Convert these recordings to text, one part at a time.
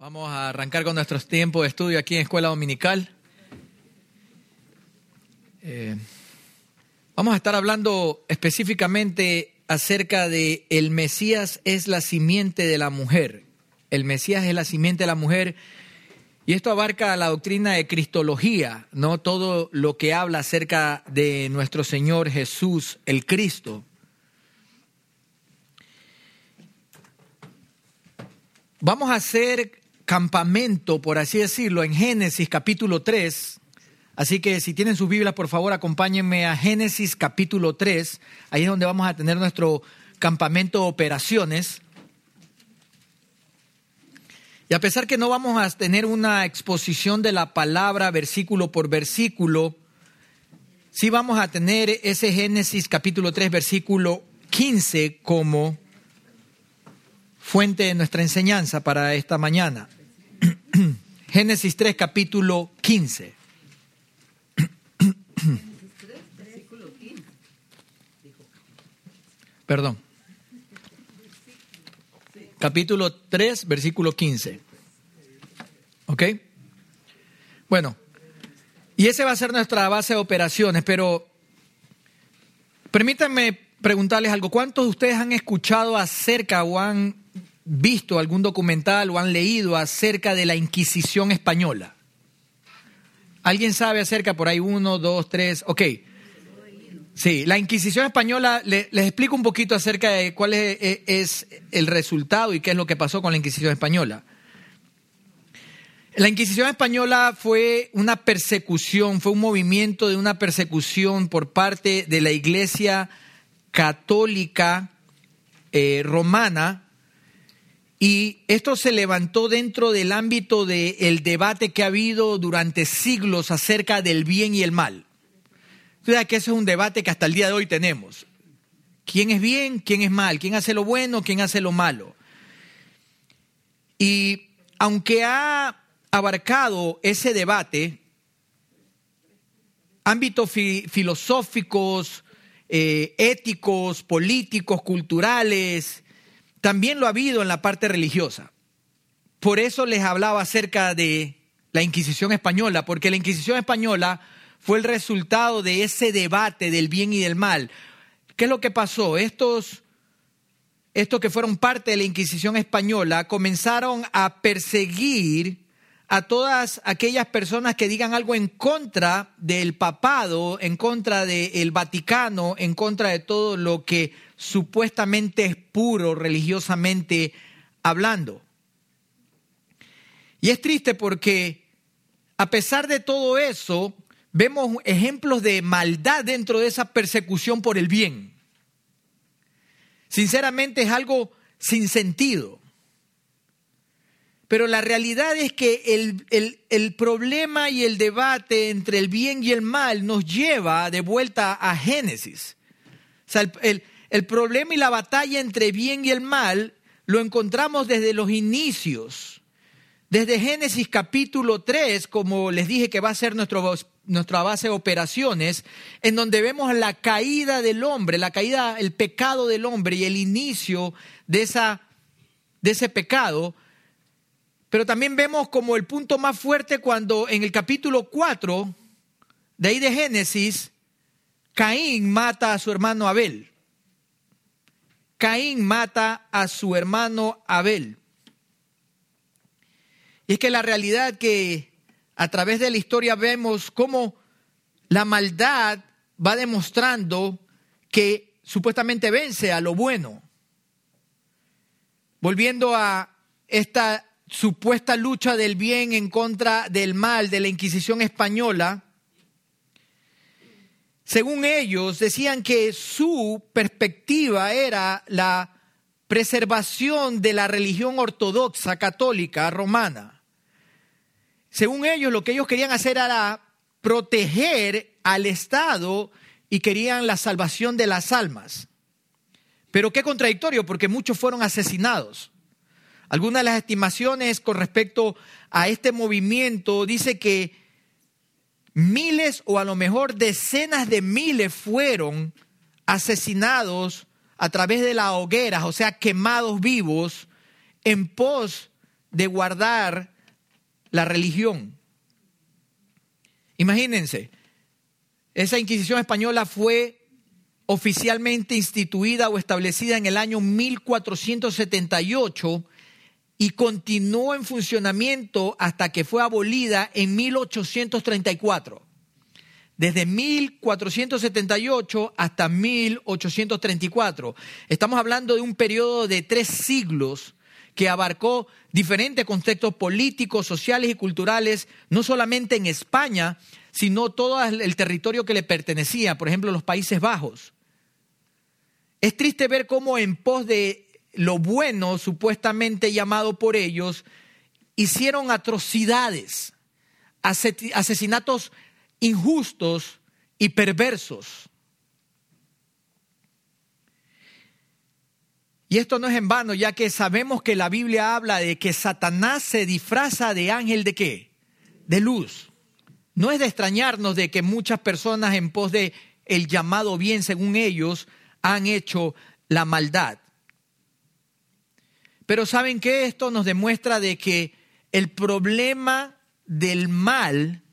Vamos a arrancar con nuestros tiempos de estudio aquí en Escuela Dominical. Eh, vamos a estar hablando específicamente acerca de el Mesías es la simiente de la mujer. El Mesías es la simiente de la mujer. Y esto abarca la doctrina de Cristología, no todo lo que habla acerca de nuestro Señor Jesús, el Cristo. Vamos a hacer campamento, por así decirlo, en Génesis capítulo 3. Así que si tienen sus Biblias, por favor, acompáñenme a Génesis capítulo 3. Ahí es donde vamos a tener nuestro campamento operaciones. Y a pesar que no vamos a tener una exposición de la palabra versículo por versículo, sí vamos a tener ese Génesis capítulo 3, versículo 15 como fuente de nuestra enseñanza para esta mañana. Génesis 3, capítulo 15. Perdón. Capítulo 3, versículo 15. ¿Ok? Bueno, y ese va a ser nuestra base de operaciones, pero permítanme preguntarles algo. ¿Cuántos de ustedes han escuchado acerca o han visto algún documental o han leído acerca de la Inquisición española? ¿Alguien sabe acerca por ahí uno, dos, tres? Ok. Sí, la Inquisición española, les explico un poquito acerca de cuál es, es, el resultado y qué es lo que pasó con la Inquisición española. La Inquisición española fue una persecución, fue un movimiento de una persecución por parte de la Iglesia católica eh, romana y esto se levantó dentro del ámbito del debate que ha habido durante siglos acerca del bien y el mal. Entonces, que ese es un debate que hasta el día de hoy tenemos. ¿Quién es bien? ¿Quién es mal? ¿Quién hace lo bueno? ¿Quién hace lo malo? Y aunque ha abarcado ese debate, ámbitos filosóficos, eh, éticos, políticos, culturales, también lo ha habido en la parte religiosa. Por eso les hablaba acerca de la Inquisición española, porque la Inquisición española fue el resultado de ese debate del bien y del mal. ¿Qué es lo que pasó? Estos, estos que fueron parte de la Inquisición española comenzaron a perseguir a todas aquellas personas que digan algo en contra del papado, en contra del Vaticano, en contra de todo lo que supuestamente es puro religiosamente hablando. Y es triste porque a pesar de todo eso, vemos ejemplos de maldad dentro de esa persecución por el bien. Sinceramente es algo sin sentido. Pero la realidad es que el, el, problema y el debate entre el bien y el mal nos lleva de vuelta a Génesis. O sea, el, el problema y la batalla entre bien y el mal lo encontramos desde los inicios. Desde Génesis capítulo 3, como les dije que va a ser nuestra base de operaciones, en donde vemos la caída del hombre, la caída, el pecado del hombre y el inicio de, esa, de ese pecado. Pero también vemos como el punto más fuerte cuando en el capítulo 4, de ahí de Génesis, Caín mata a su hermano Abel. Caín mata a su hermano Abel. Y es que la realidad que a través de la historia vemos cómo la maldad va demostrando que supuestamente vence a lo bueno. Volviendo a esta supuesta lucha del bien en contra del mal de la Inquisición española, según ellos, decían que su perspectiva era la preservación de la religión ortodoxa católica romana. Según ellos, lo que ellos querían hacer era proteger al Estado y querían la salvación de las almas. Pero qué contradictorio, porque muchos fueron asesinados. Algunas de las estimaciones con respecto a este movimiento dice que miles o a lo mejor decenas de miles fueron asesinados a través de las hogueras, o sea, quemados vivos en pos de guardar la religión. Imagínense, esa Inquisición española fue oficialmente instituida o establecida en el año 1478 y continuó en funcionamiento hasta que fue abolida en 1834. Desde 1478 hasta 1834. Estamos hablando de un periodo de tres siglos que abarcó diferentes contextos políticos, sociales y culturales, no solamente en España, sino todo el territorio que le pertenecía, por ejemplo, los Países Bajos. Es triste ver cómo en pos de lo bueno, supuestamente llamado por ellos, hicieron atrocidades, asesinatos injustos y perversos. Y esto no es en vano, ya que sabemos que la Biblia habla de que Satanás se disfraza de ángel de qué? De luz. No es de extrañarnos de que muchas personas en pos de el llamado bien según ellos han hecho la maldad. Pero ¿saben qué? Esto nos demuestra de que el problema del mal,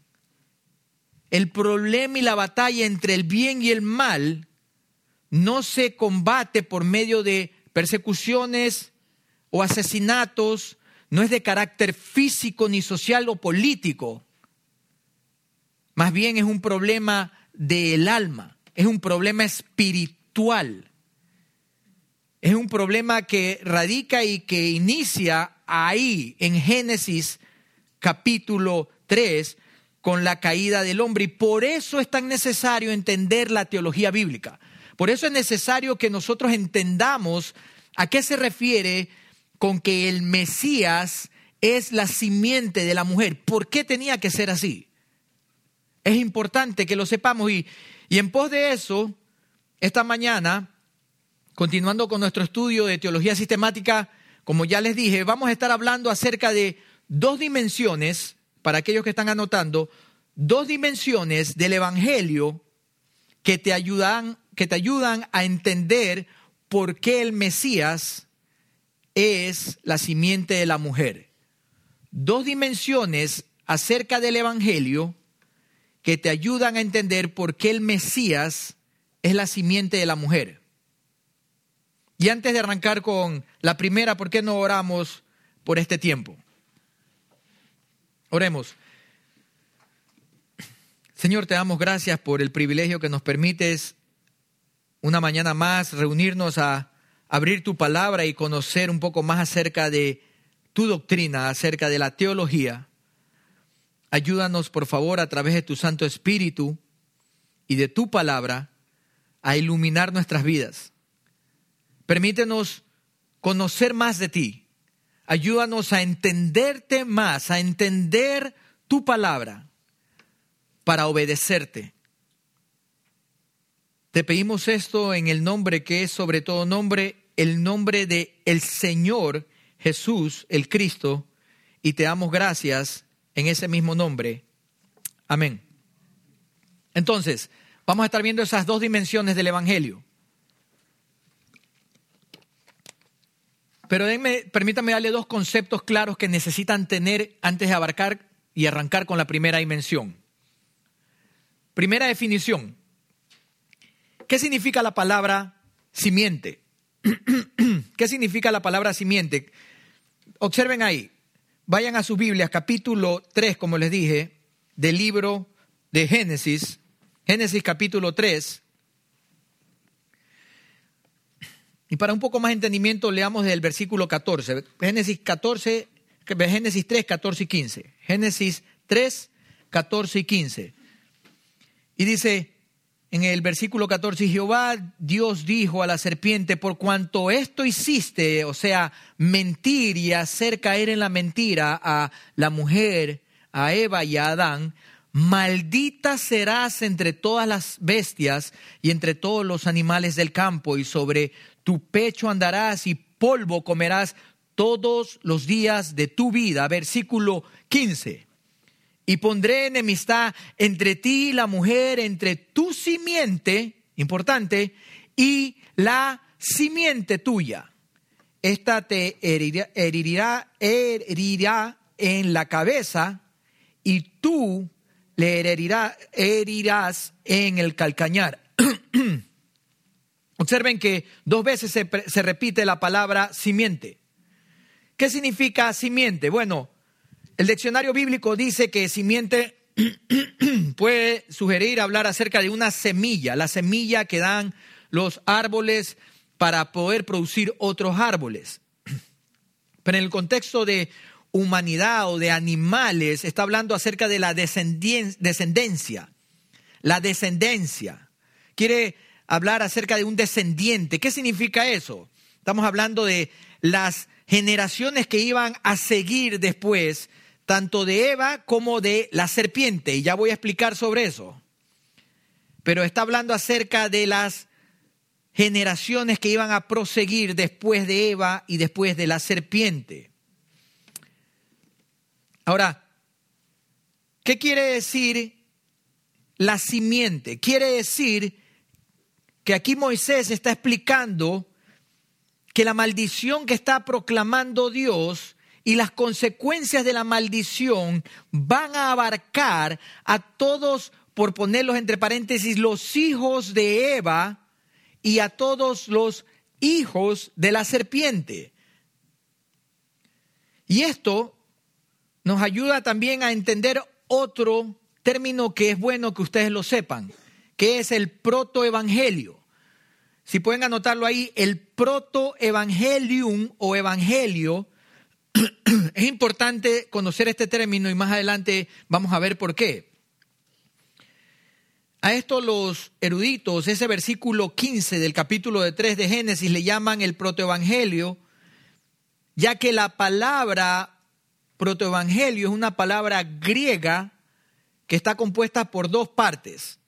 el problema y la batalla entre el bien y el mal, no se combate por medio de persecuciones o asesinatos, no es de carácter físico ni social o político. Más bien es un problema del alma, es un problema espiritual es un problema que radica y que inicia ahí en Génesis capítulo 3 con la caída del hombre. Y por eso es tan necesario entender la teología bíblica. Por eso es necesario que nosotros entendamos a qué se refiere con que el Mesías es la simiente de la mujer. ¿Por qué tenía que ser así? Es importante que lo sepamos y, y en pos de eso esta mañana, continuando con nuestro estudio de teología sistemática, como ya les dije, vamos a estar hablando acerca de dos dimensiones, para aquellos que están anotando, dos dimensiones del Evangelio que te ayudan, que te ayudan a entender por qué el Mesías es la simiente de la mujer. Dos dimensiones acerca del Evangelio que te ayudan a entender por qué el Mesías es la simiente de la mujer. Y antes de arrancar con la primera, ¿por qué no oramos por este tiempo? Oremos. Señor, te damos gracias por el privilegio que nos permites una mañana más reunirnos a abrir tu palabra y conocer un poco más acerca de tu doctrina, acerca de la teología. Ayúdanos, por favor, a través de tu Santo Espíritu y de tu palabra a iluminar nuestras vidas. Permítenos conocer más de ti. Ayúdanos a entenderte más, a entender tu palabra para obedecerte. Te pedimos esto en el nombre que es sobre todo nombre, el nombre de el Señor Jesús, el Cristo, y te damos gracias en ese mismo nombre. Amén. Entonces, Vamos a estar viendo esas dos dimensiones del Evangelio. Pero permítanme darle dos conceptos claros que necesitan tener antes de abarcar y arrancar con la primera dimensión. Primera definición. ¿Qué significa la palabra simiente? ¿Qué significa la palabra simiente? Observen ahí. Vayan a sus Biblias, capítulo 3, como les dije, del libro de Génesis. Génesis capítulo 3. Y para un poco más de entendimiento, leamos del versículo 14. Génesis 14, Génesis 3, 14 y 15. Génesis 3, 14 y 15. Y dice en el versículo 14, Jehová Dios dijo a la serpiente, por cuanto esto hiciste, o sea, mentir y hacer caer en la mentira a la mujer, a Eva y a Adán, Maldita serás entre todas las bestias y entre todos los animales del campo, y sobre tu pecho andarás y polvo comerás todos los días de tu vida. Versículo 15. Y pondré enemistad entre ti y la mujer, entre tu simiente, importante, y la simiente tuya. esta te herirá, herirá, herirá en la cabeza y tú le herirá, herirás en el calcañar. Observen que dos veces se, se, repite la palabra simiente. ¿Qué significa simiente? Bueno, el diccionario bíblico dice que simiente puede sugerir hablar acerca de una semilla, la semilla que dan los árboles para poder producir otros árboles. Pero en el contexto de humanidad o de animales, está hablando acerca de la descendencia. La descendencia. Quiere hablar acerca de un descendiente. ¿Qué significa eso? Estamos hablando de las generaciones que iban a seguir después, tanto de Eva como de la serpiente. Y ya voy a explicar sobre eso. Pero está hablando acerca de las generaciones que iban a proseguir después de Eva y después de la serpiente. Ahora, ¿qué quiere decir la simiente? Quiere decir que aquí Moisés está explicando que la maldición que está proclamando Dios y las consecuencias de la maldición van a abarcar a todos, por ponerlos entre paréntesis, los hijos de Eva y a todos los hijos de la serpiente. Y esto nos ayuda también a entender otro término que es bueno que ustedes lo sepan, que es el protoevangelio. Si pueden anotarlo ahí, el protoevangelium o evangelio, es importante conocer este término y más adelante vamos a ver por qué. A esto los eruditos, ese versículo 15 del capítulo de 3 de Génesis le llaman el protoevangelio, ya que la palabra protoevangelio es una palabra griega que está compuesta por dos partes.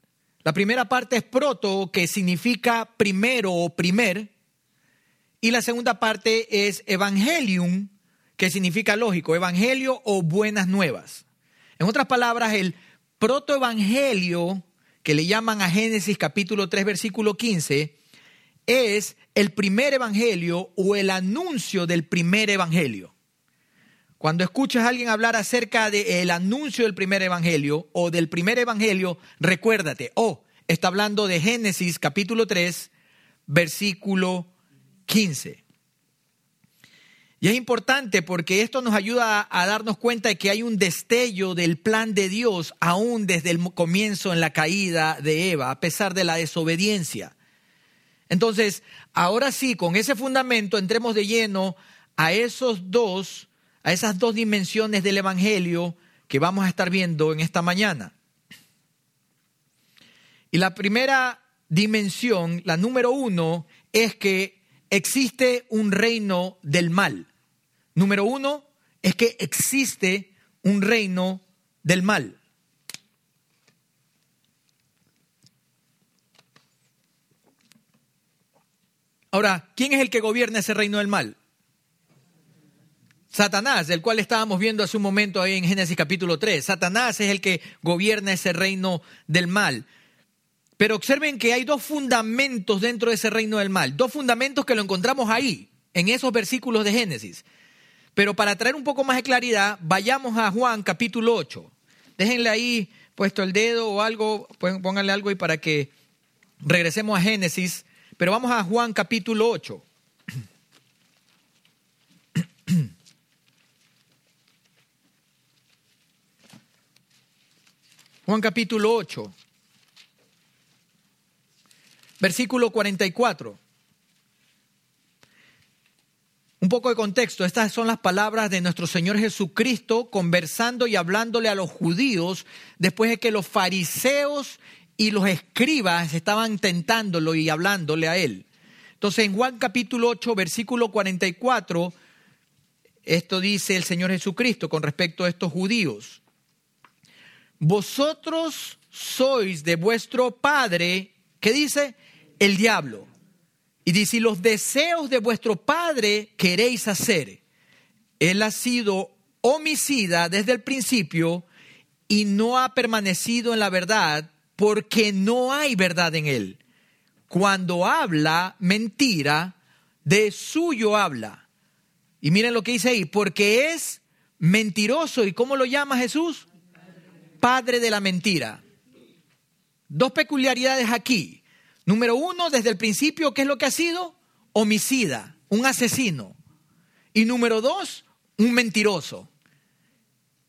La primera parte es proto, que significa primero o primer, y la segunda parte es evangelium, que significa lógico, evangelio o buenas nuevas. En otras palabras, el protoevangelio, que le llaman a Génesis capítulo 3, versículo 15, es el primer evangelio o el anuncio del primer evangelio. Cuando escuchas a alguien hablar acerca del anuncio del primer evangelio o del primer evangelio, recuérdate, oh, está hablando de Génesis capítulo 3, versículo 15. Y es importante porque esto nos ayuda a, darnos cuenta de que hay un destello del plan de Dios aún desde el comienzo en la caída de Eva, a pesar de la desobediencia. Entonces, ahora sí, con ese fundamento entremos de lleno a esos dos a esas dos dimensiones del Evangelio que vamos a estar viendo en esta mañana. Y la primera dimensión, la número uno, es que existe un reino del mal. Número uno es que existe un reino del mal. Ahora, ¿quién es el que gobierna ese reino del mal? Satanás, del cual estábamos viendo hace un momento ahí en Génesis capítulo 3. Satanás es el que gobierna ese reino del mal. Pero observen que hay dos fundamentos dentro de ese reino del mal, dos fundamentos que lo encontramos ahí, en esos versículos de Génesis. Pero para traer un poco más de claridad, vayamos a Juan capítulo 8. Déjenle ahí puesto el dedo o algo, pónganle algo ahí para que regresemos a Génesis. Pero vamos a Juan capítulo 8. Juan capítulo 8, versículo 44. Un poco de contexto, estas son las palabras de nuestro Señor Jesucristo conversando y hablándole a los judíos después de que los fariseos y los escribas estaban tentándolo y hablándole a él. Entonces en Juan capítulo 8, versículo 44, esto dice el Señor Jesucristo con respecto a estos judíos vosotros sois de vuestro padre, ¿qué dice? El diablo. Y dice, los deseos de vuestro padre queréis hacer. Él ha sido homicida desde el principio y no ha permanecido en la verdad porque no hay verdad en él. Cuando habla mentira, de suyo habla, Y miren lo que dice ahí, porque es mentiroso. ¿Y cómo lo llama Jesús? Padre de la mentira. Dos peculiaridades aquí. Número uno, desde el principio, ¿qué es lo que ha sido? Homicida, un asesino. Y número dos, un mentiroso.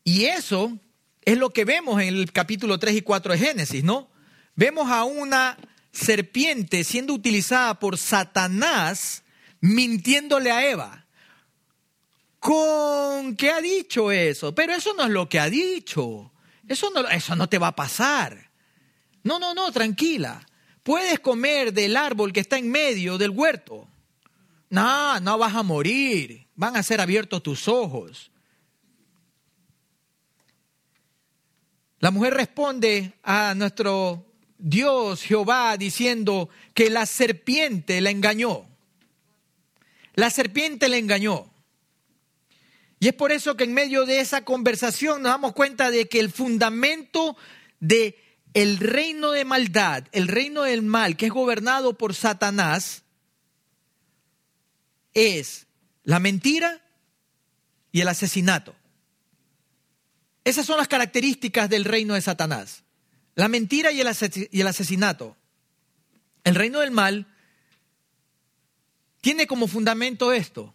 Y eso es lo que vemos en el capítulo 3 y 4 de Génesis, ¿no? Vemos a una serpiente siendo utilizada por Satanás mintiéndole a Eva. ¿Con qué ha dicho eso? Pero eso no es lo que ha dicho. Eso no, eso no te va a pasar. No, no, no, tranquila. Puedes comer del árbol que está en medio del huerto. No, no vas a morir. Van a ser abiertos tus ojos. La mujer responde a nuestro Dios Jehová diciendo que la serpiente la engañó. La serpiente la engañó. Y es por eso que en medio de esa conversación nos damos cuenta de que el fundamento de el reino de maldad, el reino del mal que es gobernado por Satanás es la mentira y el asesinato. Esas son las características del reino de Satanás. La mentira y el, asesinato. El reino del mal tiene como fundamento esto.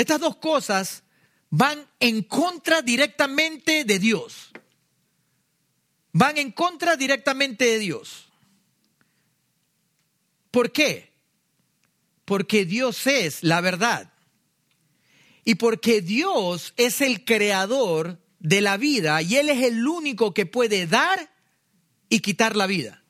Estas dos cosas van en contra directamente de Dios. Van en contra directamente de Dios. ¿Por qué? Porque Dios es la verdad. Y porque Dios es el creador de la vida y Él es el único que puede dar y quitar la vida.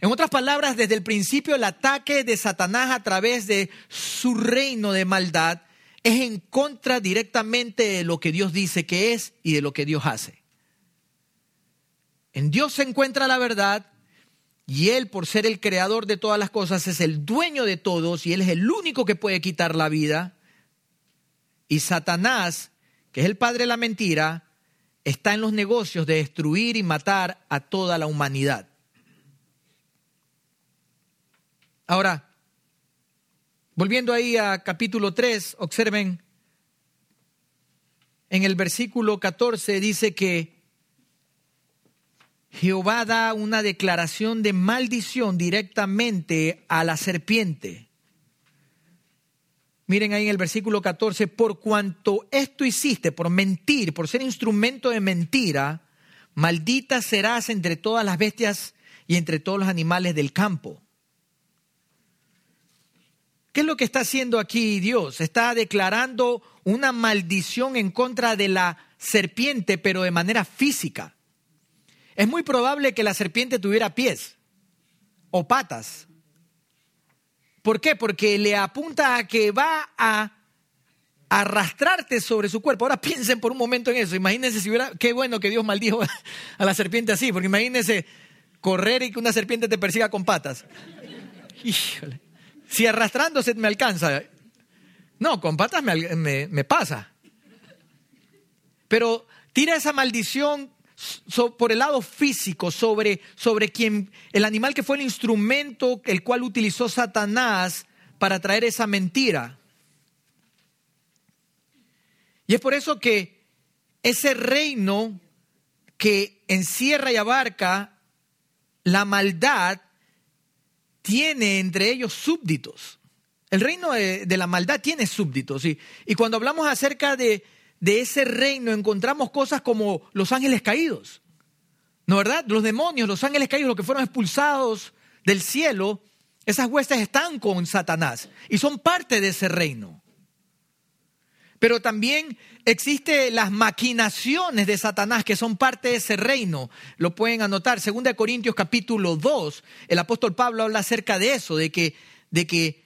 En otras palabras, desde el principio el ataque de Satanás a través de su reino de maldad es en contra directamente de lo que Dios dice que es y de lo que Dios hace. En Dios se encuentra la verdad y Él, por ser el creador de todas las cosas, es el dueño de todos y Él es el único que puede quitar la vida. Y Satanás, que es el padre de la mentira, está en los negocios de destruir y matar a toda la humanidad. Ahora, volviendo ahí a capítulo 3, observen, en el versículo 14 dice que Jehová da una declaración de maldición directamente a la serpiente. Miren ahí en el versículo 14, por cuanto esto hiciste, por mentir, por ser instrumento de mentira, maldita serás entre todas las bestias y entre todos los animales del campo. ¿Qué es lo que está haciendo aquí Dios? Está declarando una maldición en contra de la serpiente, pero de manera física. Es muy probable que la serpiente tuviera pies o patas ¿Por qué? Porque le apunta a que va a arrastrarte sobre su cuerpo. Ahora piensen por un momento en eso. Imagínense si hubiera, qué bueno que Dios maldijo a la serpiente así, porque imagínense correr y que una serpiente te persiga con patas. Híjole. Si arrastrándose me alcanza. No, con patas me, me pasa. Pero tira esa maldición por el lado físico sobre, sobre quien, el animal que fue el instrumento el cual utilizó Satanás para traer esa mentira. Y es por eso que ese reino que encierra y abarca la maldad tiene entre ellos súbditos. El reino de, la maldad tiene súbditos. y cuando hablamos acerca de, de ese reino encontramos cosas como los ángeles caídos. ¿No verdad? Los demonios, los ángeles caídos, los que fueron expulsados del cielo, esas huestes están con Satanás y son parte de ese reino. Pero también existen las maquinaciones de Satanás que son parte de ese reino. Lo pueden anotar. Segunda de Corintios capítulo 2, el apóstol Pablo habla acerca de eso, de que, de que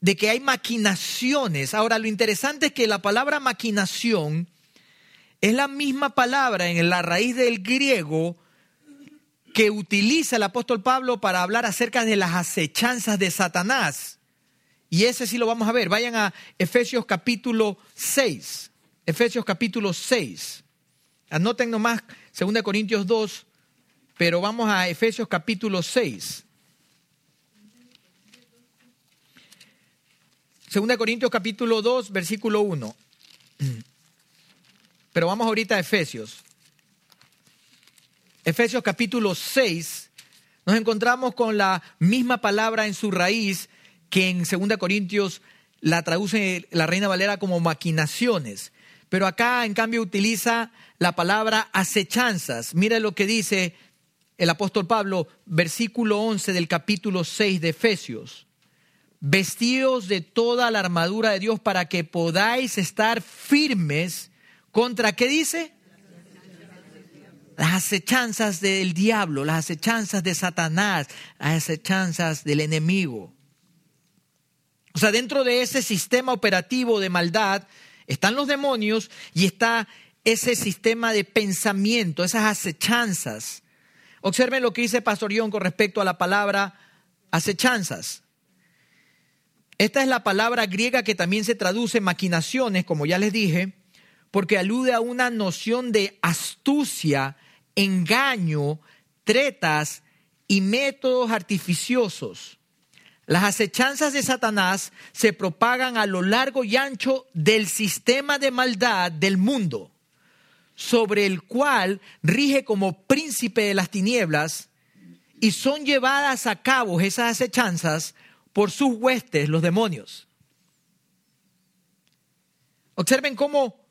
de que hay maquinaciones. Ahora, lo interesante es que la palabra maquinación es la misma palabra en la raíz del griego que utiliza el apóstol Pablo para hablar acerca de las acechanzas de Satanás. Y ese sí lo vamos a ver. Vayan a Efesios capítulo 6. Efesios capítulo 6. Anoten nomás 2 Corintios 2, pero vamos a Efesios capítulo 6. 2 Corintios capítulo 2, versículo 1. Pero vamos ahorita a Efesios. Efesios capítulo 6, nos encontramos con la misma palabra en su raíz que en 2 Corintios la traduce la Reina Valera como maquinaciones. Pero acá, en cambio, utiliza la palabra acechanzas. Mira lo que dice el apóstol Pablo, versículo 11 del capítulo 6 de Efesios. Vestidos de toda la armadura de Dios para que podáis estar firmes contra, ¿qué dice? Las acechanzas del diablo, las acechanzas de Satanás, las acechanzas del enemigo. O sea, dentro de ese sistema operativo de maldad están los demonios y está ese sistema de pensamiento, esas acechanzas. Observen lo que dice Pastor John con respecto a la palabra acechanzas. Esta es la palabra griega que también se traduce maquinaciones, como ya les dije, porque alude a una noción de astucia, engaño, tretas y métodos artificiosos. Las acechanzas de Satanás se propagan a lo largo y ancho del sistema de maldad del mundo, sobre el cual rige como príncipe de las tinieblas, y son llevadas a cabo esas acechanzas por sus huestes, los demonios. Observen cómo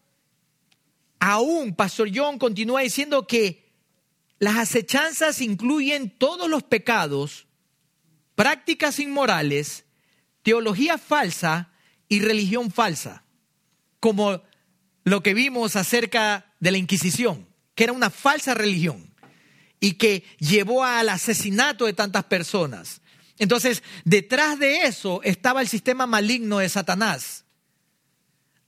aún Pastor John continúa diciendo que las acechanzas incluyen todos los pecados, prácticas inmorales, teología falsa y religión falsa, como lo que vimos acerca de la Inquisición, que era una falsa religión y que llevó al asesinato de tantas personas. Entonces, detrás de eso estaba el sistema maligno de Satanás.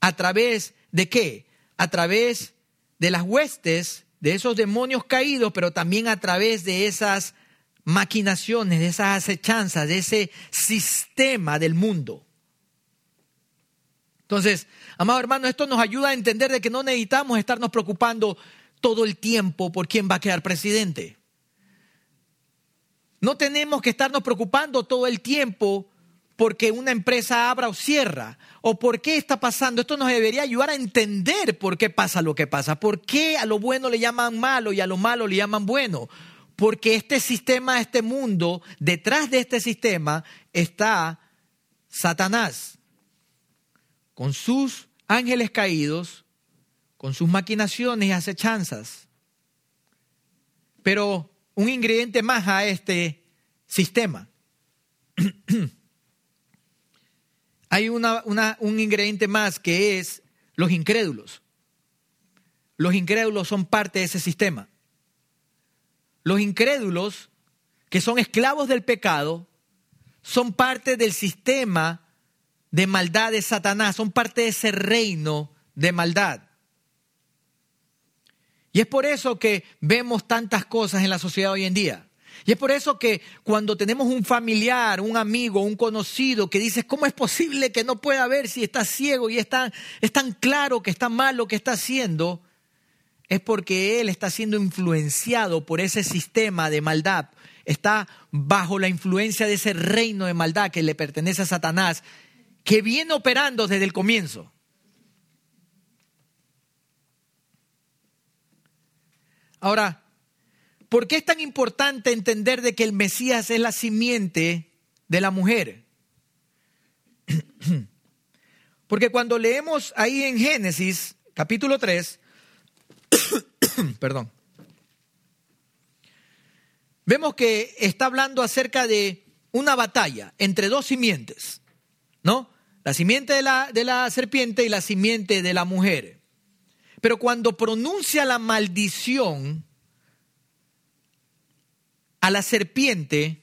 ¿A través de qué? A través de las huestes de esos demonios caídos, pero también a través de esas maquinaciones, de esas acechanzas, de ese sistema del mundo. Entonces, amado hermano, esto nos ayuda a entender de que no necesitamos estarnos preocupando todo el tiempo por quién va a quedar presidente. No tenemos que estarnos preocupando todo el tiempo porque una empresa abra o cierra, o por qué está pasando. Esto nos debería ayudar a entender por qué pasa lo que pasa, por qué a lo bueno le llaman malo y a lo malo le llaman bueno. Porque este sistema, este mundo, detrás de este sistema está Satanás, con sus ángeles caídos, con sus maquinaciones y acechanzas. Pero un ingrediente más a este sistema. hay un ingrediente más que es los incrédulos. Los incrédulos son parte de ese sistema. Los incrédulos, que son esclavos del pecado, son parte del sistema de maldad de Satanás, son parte de ese reino de maldad. Y es por eso que vemos tantas cosas en la sociedad hoy en día. Y es por eso que cuando tenemos un familiar, un amigo, un conocido que dices, ¿cómo es posible que no pueda ver si está ciego y es tan, es tan claro que está mal lo que está haciendo? Es porque él está siendo influenciado por ese sistema de maldad. Está bajo la influencia de ese reino de maldad que le pertenece a Satanás, que viene operando desde el comienzo. Ahora, ¿Por qué es tan importante entender de que el Mesías es la simiente de la mujer? Porque cuando leemos ahí en Génesis, capítulo 3, perdón, vemos que está hablando acerca de una batalla entre dos simientes, ¿no? La simiente de la, de la serpiente y la simiente de la mujer. Pero cuando pronuncia la maldición, a la serpiente,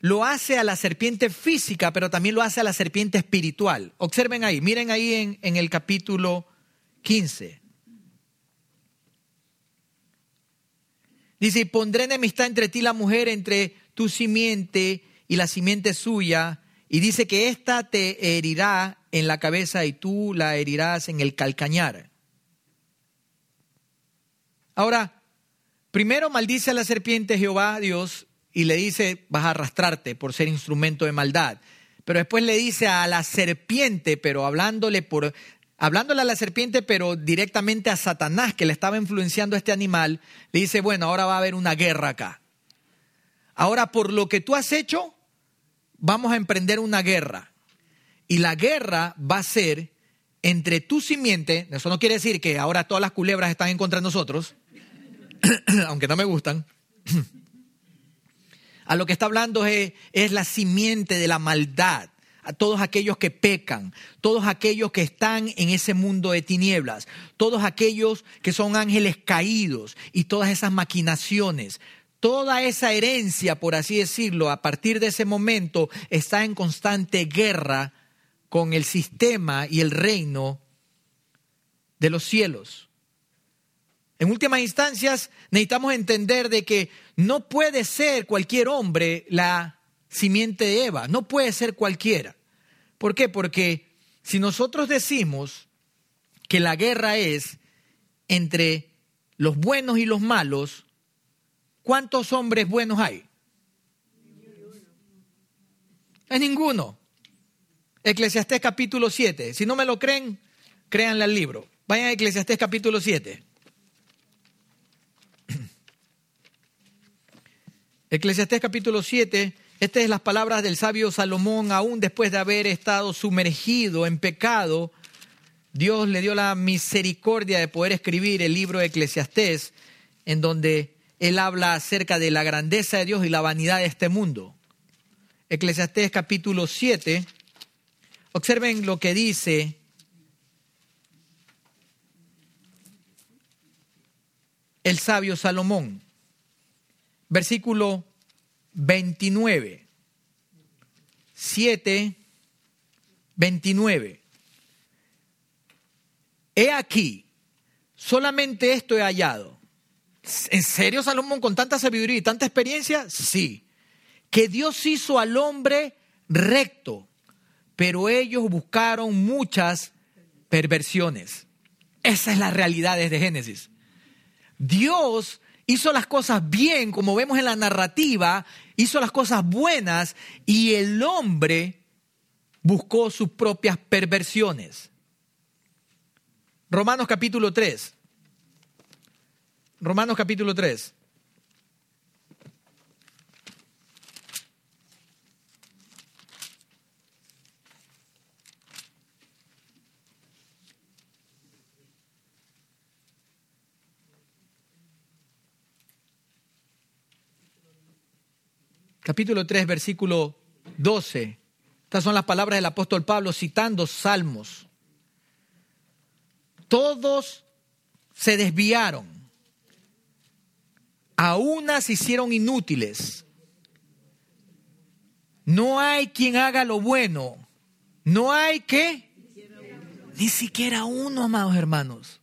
lo hace a la serpiente física, pero también lo hace a la serpiente espiritual. Observen ahí, miren ahí en, en el capítulo 15. Dice, y pondré enemistad entre ti la mujer, entre tu simiente y la simiente suya. Y dice que ésta te herirá en la cabeza y tú la herirás en el calcañar. Ahora, Primero maldice a la serpiente Jehová Dios y le dice, vas a arrastrarte por ser instrumento de maldad. pero después le dice a la serpiente, pero hablándole por hablándole a la serpiente, pero directamente a Satanás que le estaba influenciando a este animal, le dice, bueno, ahora va a haber una guerra acá. Ahora, por lo que tú has hecho, vamos a emprender una guerra. Y la guerra va a ser entre tu simiente, eso no quiere decir que ahora todas las culebras están en contra de nosotros, aunque no me gustan. A lo que está hablando es, es la simiente de la maldad a todos aquellos que pecan, todos aquellos que están en ese mundo de tinieblas, todos aquellos que son ángeles caídos y todas esas maquinaciones. Toda esa herencia, por así decirlo, a partir de ese momento está en constante guerra con el sistema y el reino de los cielos. En últimas instancias, necesitamos entender de que no puede ser cualquier hombre la simiente de Eva, no puede ser cualquiera. ¿Por qué? Porque si nosotros decimos que la guerra es entre los buenos y los malos, ¿cuántos hombres buenos hay? Es ninguno. Eclesiastés capítulo 7. Si no me lo creen, créanle al libro. Vayan a Eclesiastés capítulo 7. Eclesiastés capítulo 7 estas es las palabras del sabio Salomón, aún después de haber estado sumergido en pecado. Dios le dio la misericordia de poder escribir el libro de Eclesiastés, en donde él habla acerca de la grandeza de Dios y la vanidad de este mundo. Eclesiastés capítulo 7. Observen lo que dice el sabio Salomón. Versículo 29. 7, 29. He aquí, solamente esto he hallado. ¿En serio, Salomón, con tanta sabiduría y tanta experiencia? Sí. Que Dios hizo al hombre recto, pero ellos buscaron muchas perversiones. Esa es la realidad desde Génesis. Dios hizo las cosas bien, como vemos en la narrativa, hizo las cosas buenas y el hombre buscó sus propias perversiones. Romanos capítulo 3. Romanos capítulo 3. Capítulo 3, versículo 12. Estas son las palabras del apóstol Pablo citando salmos. Todos se desviaron, a unas se hicieron inútiles. No hay quien haga lo bueno. No hay que... Ni siquiera uno, amados hermanos.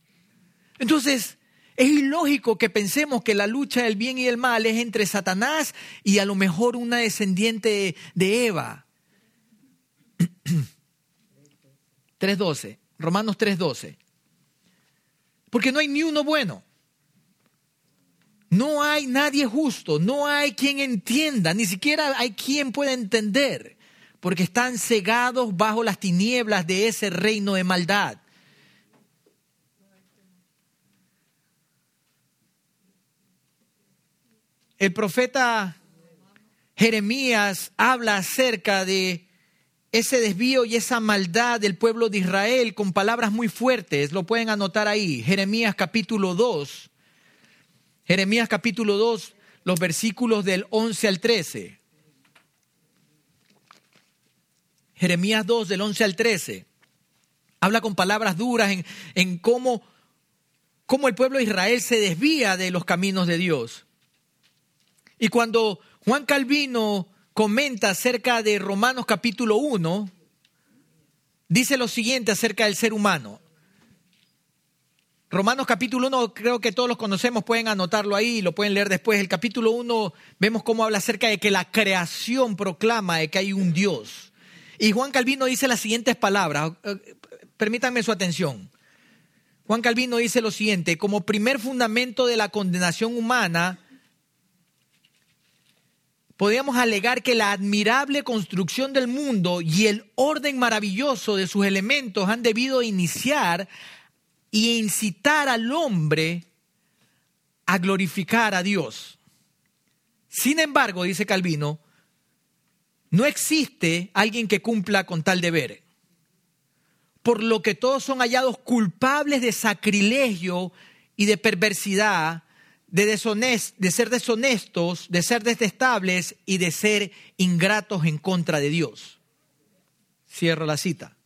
Entonces, es ilógico que pensemos que la lucha del bien y del mal es entre Satanás y a lo mejor una descendiente de Eva. 3.12, Romanos 3.12. Porque no hay ni uno bueno. No hay nadie justo, no hay quien entienda, ni siquiera hay quien pueda entender, porque están cegados bajo las tinieblas de ese reino de maldad. El profeta Jeremías habla acerca de ese desvío y esa maldad del pueblo de Israel con palabras muy fuertes. Lo pueden anotar ahí. Jeremías capítulo 2. Jeremías capítulo 2, los versículos del 11 al 13. Jeremías 2, del 11 al 13. Habla con palabras duras en, en cómo, cómo el pueblo de Israel se desvía de los caminos de Dios. Y cuando Juan Calvino comenta acerca de Romanos capítulo 1, dice lo siguiente acerca del ser humano. Romanos capítulo 1, creo que todos los conocemos, pueden anotarlo ahí, lo pueden leer después. El capítulo 1 vemos cómo habla acerca de que la creación proclama de que hay un Dios. Y Juan Calvino dice las siguientes palabras, eh, permítanme su atención. Juan Calvino dice lo siguiente, como primer fundamento de la condenación humana, podríamos alegar que la admirable construcción del mundo y el orden maravilloso de sus elementos han debido iniciar y incitar al hombre a glorificar a Dios. Sin embargo, dice Calvino, no existe alguien que cumpla con tal deber, por lo que todos son hallados culpables de sacrilegio y de perversidad, de, de ser deshonestos, de ser detestables y de ser ingratos en contra de Dios. Cierro la cita.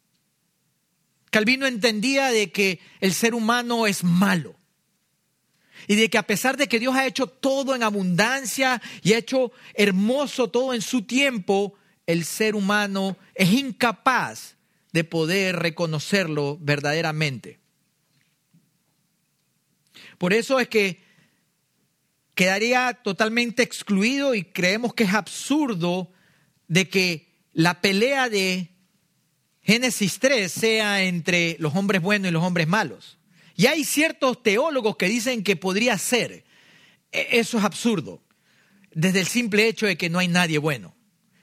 Calvino entendía de que el ser humano es malo y de que a pesar de que Dios ha hecho todo en abundancia y ha hecho hermoso todo en su tiempo, el ser humano es incapaz de poder reconocerlo verdaderamente. Por eso es que quedaría totalmente excluido y creemos que es absurdo de que la pelea de Génesis 3 sea entre los hombres buenos y los hombres malos. Y hay ciertos teólogos que dicen que podría ser. E, eso es absurdo, desde el simple hecho de que no hay nadie bueno.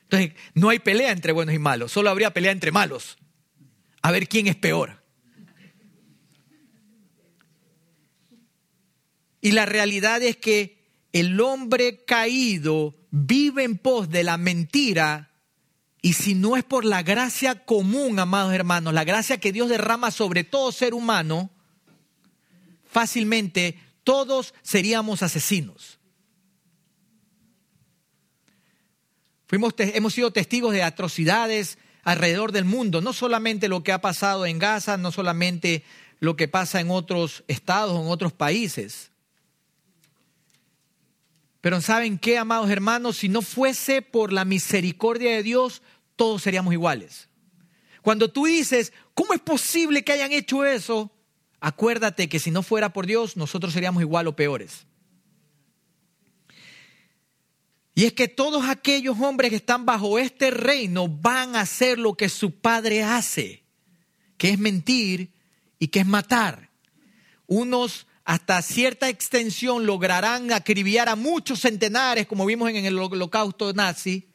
Entonces, no hay pelea entre buenos y malos, solo habría pelea entre malos. A ver quién es peor. Y la realidad es que el hombre caído vive en pos de la mentira y si no es por la gracia común, amados hermanos, la gracia que Dios derrama sobre todo ser humano, fácilmente todos seríamos asesinos. Fuimos, hemos sido testigos de atrocidades alrededor del mundo, no solamente lo que ha pasado en Gaza, no solamente lo que pasa en otros estados, en otros países. Pero ¿saben qué, amados hermanos? Si no fuese por la misericordia de Dios, todos seríamos iguales. Cuando tú dices, ¿cómo es posible que hayan hecho eso? Acuérdate que si no fuera por Dios, nosotros seríamos igual o peores. Y es que todos aquellos hombres que están bajo este reino van a hacer lo que su padre hace, que es mentir y que es matar. Unos hasta cierta extensión lograrán acribillar a muchos centenares, como vimos en el holocausto nazi,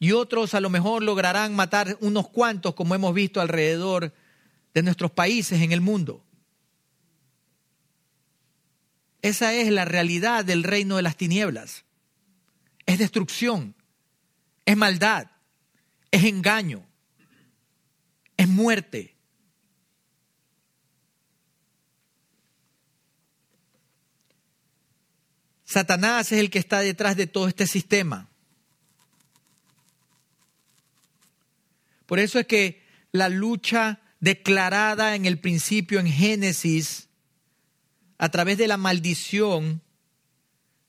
y otros a lo mejor lograrán matar unos cuantos, como hemos visto alrededor de nuestros países en el mundo. Esa es la realidad del reino de las tinieblas. Es destrucción, es maldad, es engaño, es muerte. Satanás es el que está detrás de todo este sistema. Por eso es que la lucha declarada en el principio en Génesis, a través de la maldición,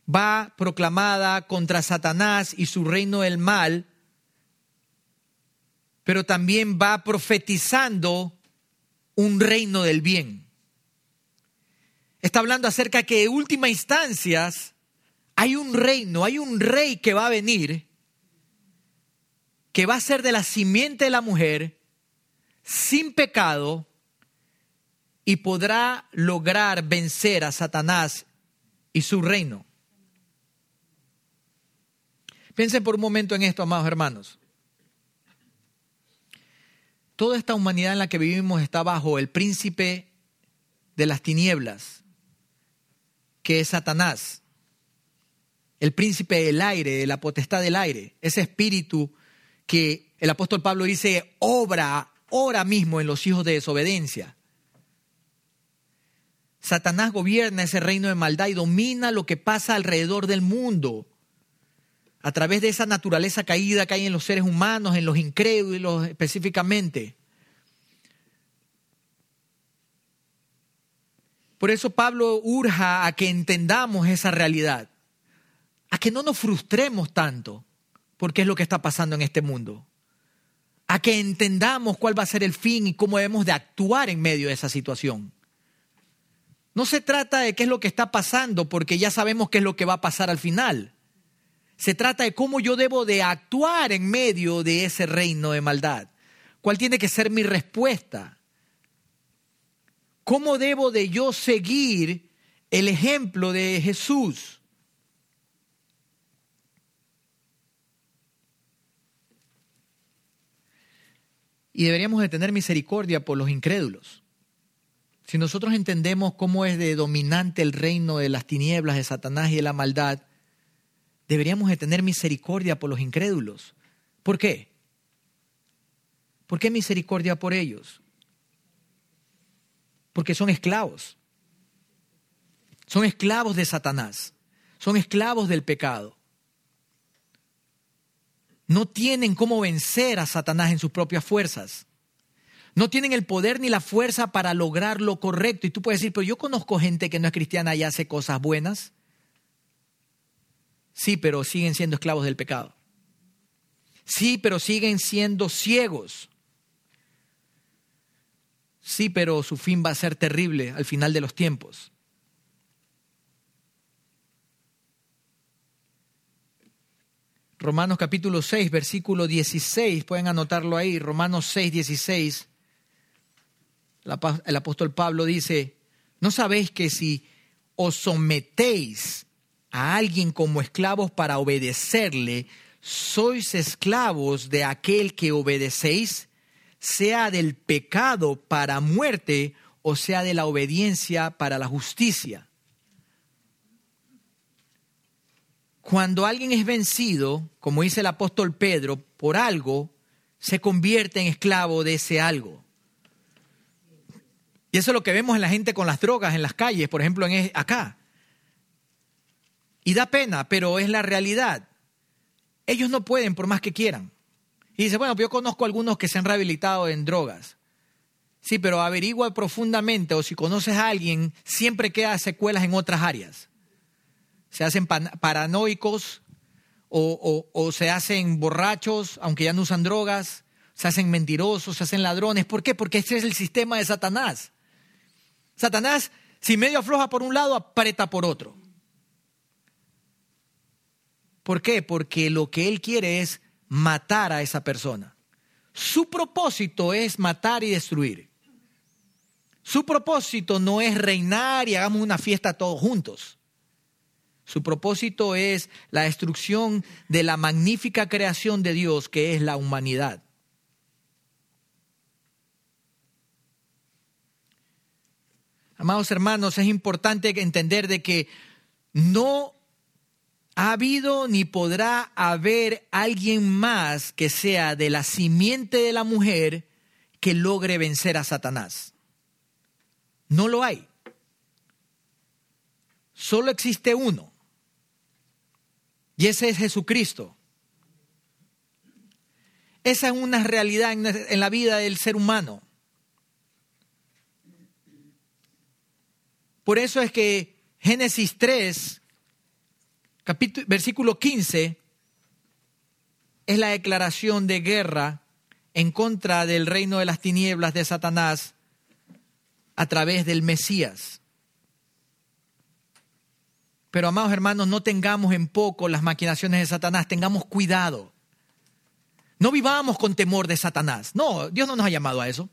va proclamada contra Satanás y su reino del mal, pero también va profetizando un reino del bien. Está hablando acerca que en última instancias hay un reino, hay un rey que va a venir, que va a ser de la simiente de la mujer, sin pecado, y podrá lograr vencer a Satanás y su reino. Piensen por un momento en esto, amados hermanos. Toda esta humanidad en la que vivimos está bajo el príncipe de las tinieblas, que es Satanás el príncipe del aire, de la potestad del aire, ese espíritu que el apóstol Pablo dice obra ahora mismo en los hijos de desobediencia. Satanás gobierna ese reino de maldad y domina lo que pasa alrededor del mundo a través de esa naturaleza caída que hay en los seres humanos, en los incrédulos específicamente. Por eso Pablo urja a que entendamos esa realidad a que no nos frustremos tanto porque es lo que está pasando en este mundo. A que entendamos cuál va a ser el fin y cómo debemos de actuar en medio de esa situación. No se trata de qué es lo que está pasando porque ya sabemos qué es lo que va a pasar al final. Se trata de cómo yo debo de actuar en medio de ese reino de maldad. ¿Cuál tiene que ser mi respuesta? ¿Cómo debo de yo seguir el ejemplo de Jesús? Y deberíamos de tener misericordia por los incrédulos. Si nosotros entendemos cómo es de dominante el reino de las tinieblas, de Satanás y de la maldad, deberíamos de tener misericordia por los incrédulos. ¿Por qué? ¿Por qué misericordia por ellos? Porque son esclavos. Son esclavos de Satanás. Son esclavos del pecado. No tienen cómo vencer a Satanás en sus propias fuerzas. No tienen el poder ni la fuerza para lograr lo correcto. Y tú puedes decir, pero yo conozco gente que no es cristiana y hace cosas buenas. Sí, pero siguen siendo esclavos del pecado. Sí, pero siguen siendo ciegos. Sí, pero su fin va a ser terrible al final de los tiempos. Romanos capítulo 6, versículo 16, pueden anotarlo ahí, Romanos 6, 16. El apóstol Pablo dice, ¿no sabéis que si os sometéis a alguien como esclavos para obedecerle, sois esclavos de aquel que obedecéis? Sea del pecado para muerte o sea de la obediencia para la justicia. Cuando alguien es vencido, como dice el apóstol Pedro, por algo, se convierte en esclavo de ese algo. Y eso es lo que vemos en la gente con las drogas en las calles, por ejemplo, en acá. Y da pena, pero es la realidad. Ellos no pueden por más que quieran. Y dice, bueno, yo conozco algunos que se han rehabilitado en drogas. Sí, pero averigua profundamente o si conoces a alguien, siempre queda secuelas en otras áreas. Se hacen paranoicos o, o, se hacen borrachos, aunque ya no usan drogas, se hacen mentirosos, se hacen ladrones. ¿Por qué? Porque ese es el sistema de Satanás. Satanás, si medio afloja por un lado, aprieta por otro. ¿Por qué? Porque lo que él quiere es matar a esa persona. Su propósito es matar y destruir. Su propósito no es reinar y hagamos una fiesta todos juntos. Su propósito es la destrucción de la magnífica creación de Dios que es la humanidad. Amados hermanos, es importante entender de que no ha habido ni podrá haber alguien más que sea de la simiente de la mujer que logre vencer a Satanás. No lo hay. Solo existe uno. Y ese es Jesucristo. Esa es una realidad en la vida del ser humano. Por eso es que Génesis 3 versículo 15 es la declaración de guerra en contra del reino de las tinieblas de Satanás a través del Mesías. Pero amados hermanos, no tengamos en poco las maquinaciones de Satanás, tengamos cuidado. No vivamos con temor de Satanás. No, Dios no nos ha llamado a eso.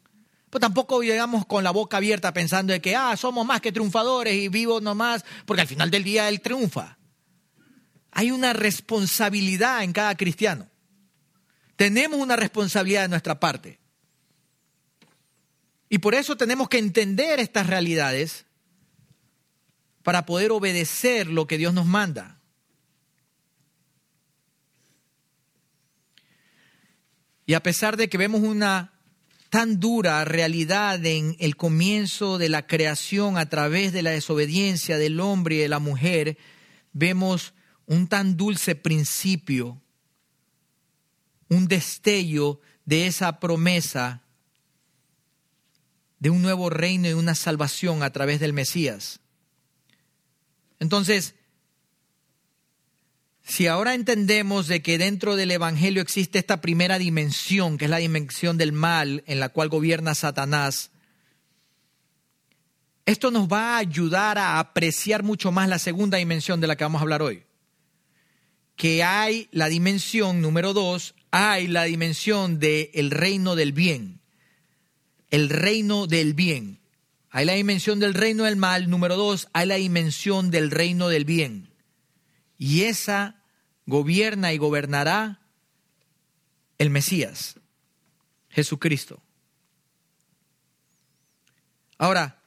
Pero tampoco vivamos con la boca abierta pensando de que, ah, somos más que triunfadores y vivo nomás, porque al final del día Él triunfa. Hay una responsabilidad en cada cristiano. Tenemos una responsabilidad de nuestra parte. Y por eso tenemos que entender estas realidades para poder obedecer lo que Dios nos manda. Y a pesar de que vemos una tan dura realidad en el comienzo de la creación a través de la desobediencia del hombre y de la mujer, vemos un tan dulce principio, un destello de esa promesa de un nuevo reino y una salvación a través del Mesías. Entonces, si ahora entendemos de que dentro del Evangelio existe esta primera dimensión, que es la dimensión del mal en la cual gobierna Satanás, esto nos va a ayudar a apreciar mucho más la segunda dimensión de la que vamos a hablar hoy que hay la dimensión número dos, hay la dimensión del reino del bien. El reino del bien. Hay la dimensión del reino del mal. Número dos, hay la dimensión del reino del bien. Y esa gobierna y gobernará el Mesías. Jesucristo. Ahora,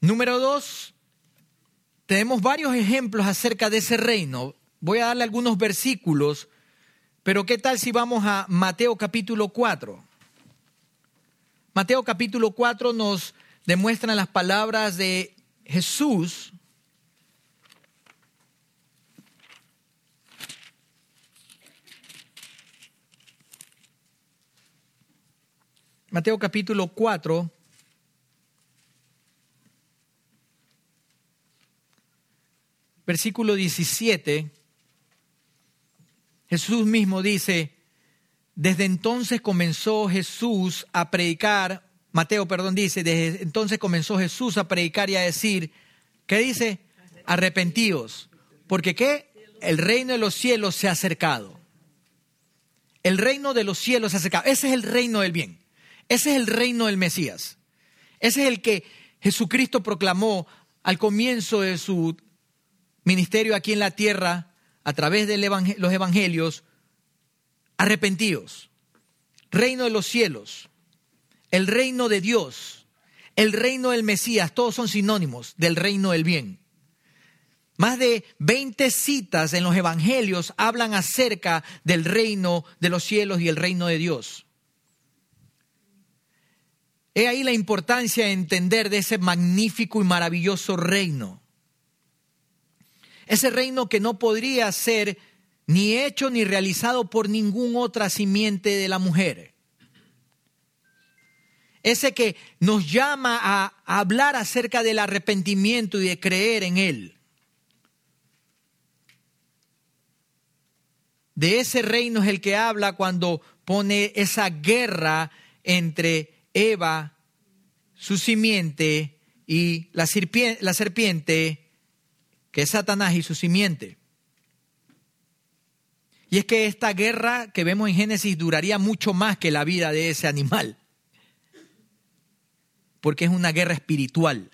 número dos, tenemos varios ejemplos acerca de ese reino. Voy a darle algunos versículos, pero ¿qué tal si vamos a Mateo capítulo 4? Mateo capítulo 4 nos demuestran las palabras de Jesús Mateo capítulo 4, versículo 17, Jesús mismo dice, desde entonces comenzó Jesús a predicar, Mateo, perdón, dice, desde entonces comenzó Jesús a predicar y a decir, ¿qué dice? Arrepentidos, porque ¿qué? El reino de los cielos se ha acercado. El reino de los cielos se ha acercado. Ese es el reino del bien. Ese es el reino del Mesías. Ese es el que Jesucristo proclamó al comienzo de su ministerio aquí en la tierra a través de los evangelios, arrepentidos. Reino de los cielos, el reino de Dios, el reino del Mesías, todos son sinónimos del reino del bien. Más de 20 citas en los evangelios hablan acerca del reino de los cielos y el reino de Dios. He ahí la importancia de entender de ese magnífico y maravilloso reino. Ese reino que no podría ser ni hecho ni realizado por ninguna otra simiente de la mujer. Ese que nos llama a hablar acerca del arrepentimiento y de creer en Él. De ese reino es el que habla cuando pone esa guerra entre Eva, su simiente, y la serpiente, la serpiente, que es Satanás y su simiente. Y es que esta guerra que vemos en Génesis duraría mucho más que la vida de ese animal, porque es una guerra espiritual.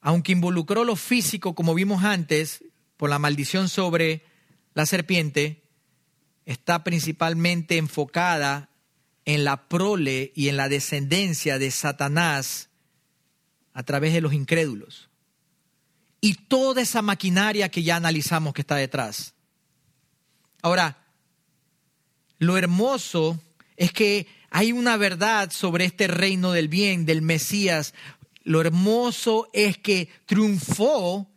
Aunque involucró lo físico, como vimos antes, por la maldición sobre la serpiente, está principalmente enfocada en la prole y en la descendencia de Satanás a través de los incrédulos. Y toda esa maquinaria que ya analizamos que está detrás. Ahora, lo hermoso es que hay una verdad sobre este reino del bien, del Mesías. Lo hermoso es que triunfó,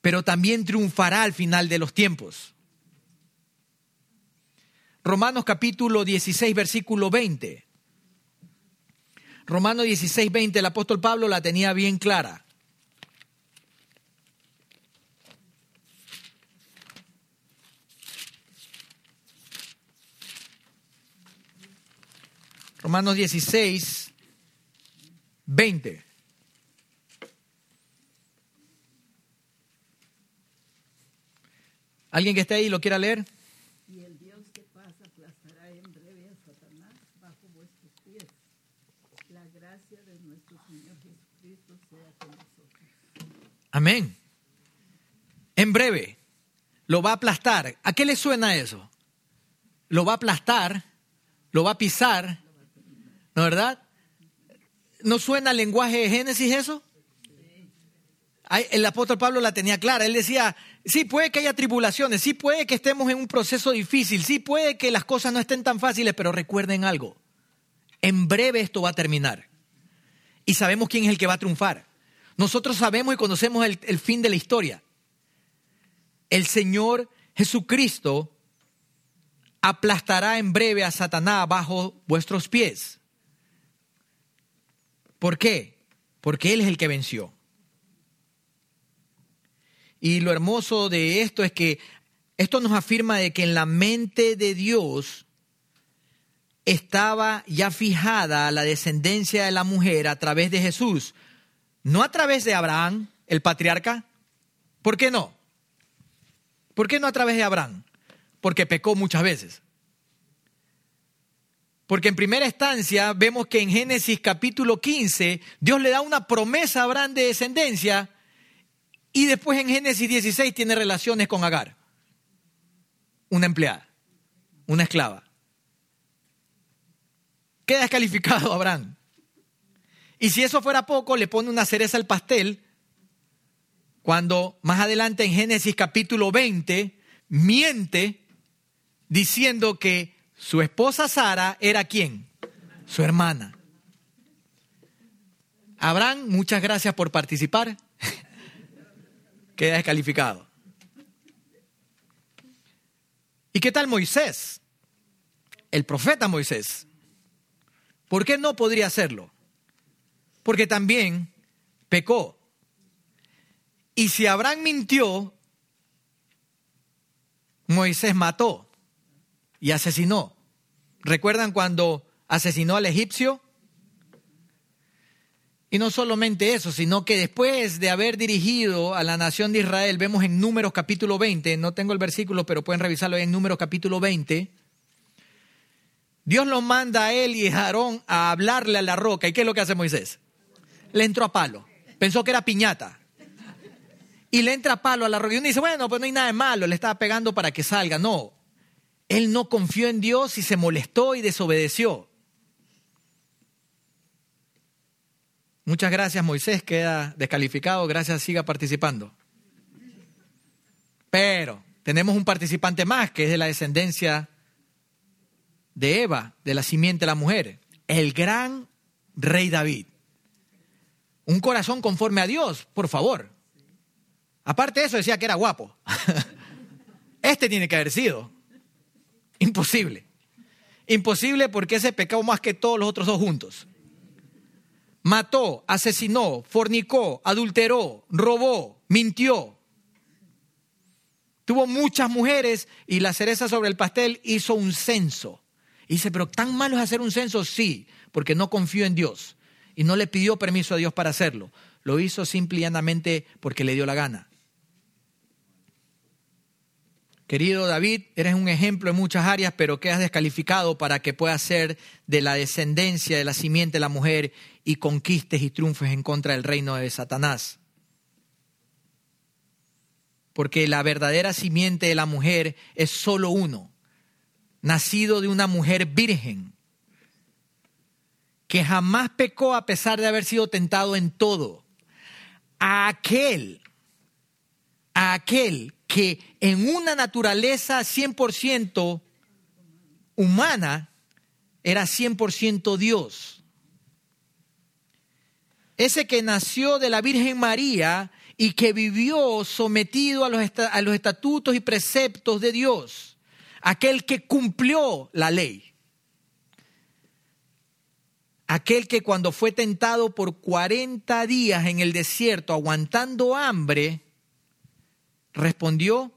pero también triunfará al final de los tiempos. Romanos capítulo 16, versículo 20. Romanos 16, 20, el apóstol Pablo la tenía bien clara. Romanos 16, 20. ¿Alguien que esté ahí lo quiera leer? Amén. En breve, lo va a aplastar. ¿A qué le suena eso? Lo va a aplastar, lo va a pisar, ¿no verdad? ¿No suena lenguaje de Génesis eso? El apóstol Pablo la tenía clara. Él decía, sí puede que haya tribulaciones, sí puede que estemos en un proceso difícil, sí puede que las cosas no estén tan fáciles, pero recuerden algo. En breve esto va a terminar. Y sabemos quién es el que va a triunfar. Nosotros sabemos y conocemos el, fin de la historia. El Señor Jesucristo aplastará en breve a Satanás bajo vuestros pies. ¿Por qué? Porque Él es el que venció. Y lo hermoso de esto es que esto nos afirma de que en la mente de Dios estaba ya fijada la descendencia de la mujer a través de Jesús. No a través de Abraham, el patriarca. ¿Por qué no? ¿Por qué no a través de Abraham? Porque pecó muchas veces. Porque en primera instancia vemos que en Génesis capítulo 15 Dios le da una promesa a Abraham de descendencia Y después en Génesis 16 tiene relaciones con Agar, una empleada, una esclava. Queda descalificado Abraham. Y si eso fuera poco, le pone una cereza al pastel cuando más adelante en Génesis capítulo 20 miente diciendo que su esposa Sara era quién? Su hermana. Abraham, muchas gracias por participar. Queda descalificado. ¿Y qué tal Moisés? El profeta Moisés. ¿Por qué no podría hacerlo? Porque también pecó. Y si Abraham mintió, Moisés mató y asesinó. ¿Recuerdan cuando asesinó al egipcio? Y no solamente eso, sino que después de haber dirigido a la nación de Israel, vemos en Números capítulo 20, no tengo el versículo, pero pueden revisarlo en Números capítulo 20, Dios lo manda a él y a Aarón a hablarle a la roca. ¿Y qué es lo que hace Moisés? Le entró a palo. Pensó que era piñata. Y le entra a palo a la roca. Y uno dice, bueno, pues no hay nada de malo, le estaba pegando para que salga. No, él no confió en Dios y se molestó y desobedeció. Muchas gracias, Moisés, queda descalificado, gracias, siga participando. Pero tenemos un participante más que es de la descendencia de Eva, de la simiente de la mujer, el gran rey David. Un corazón conforme a Dios, por favor. Aparte de eso, decía que era guapo. Este tiene que haber sido. Imposible. Imposible porque ese pecado más que todos los otros dos juntos mató, asesinó, fornicó, adulteró, robó, mintió. Tuvo muchas mujeres y la cereza sobre el pastel hizo un censo. Y dice, pero tan malo es hacer un censo, sí, porque no confió en Dios y no le pidió permiso a Dios para hacerlo. Lo hizo simplemente porque le dio la gana. Querido David, eres un ejemplo en muchas áreas, pero quedas descalificado para que puedas ser de la descendencia, de la simiente de la mujer y conquistes y triunfes en contra del reino de Satanás. Porque la verdadera simiente de la mujer es solo uno, nacido de una mujer virgen, que jamás pecó a pesar de haber sido tentado en todo. A aquel, a aquel que en una naturaleza 100% humana era 100% Dios. Ese que nació de la Virgen María y que vivió sometido a los, a los estatutos y preceptos de Dios. Aquel que cumplió la ley. Aquel que cuando fue tentado por 40 días en el desierto aguantando hambre, respondió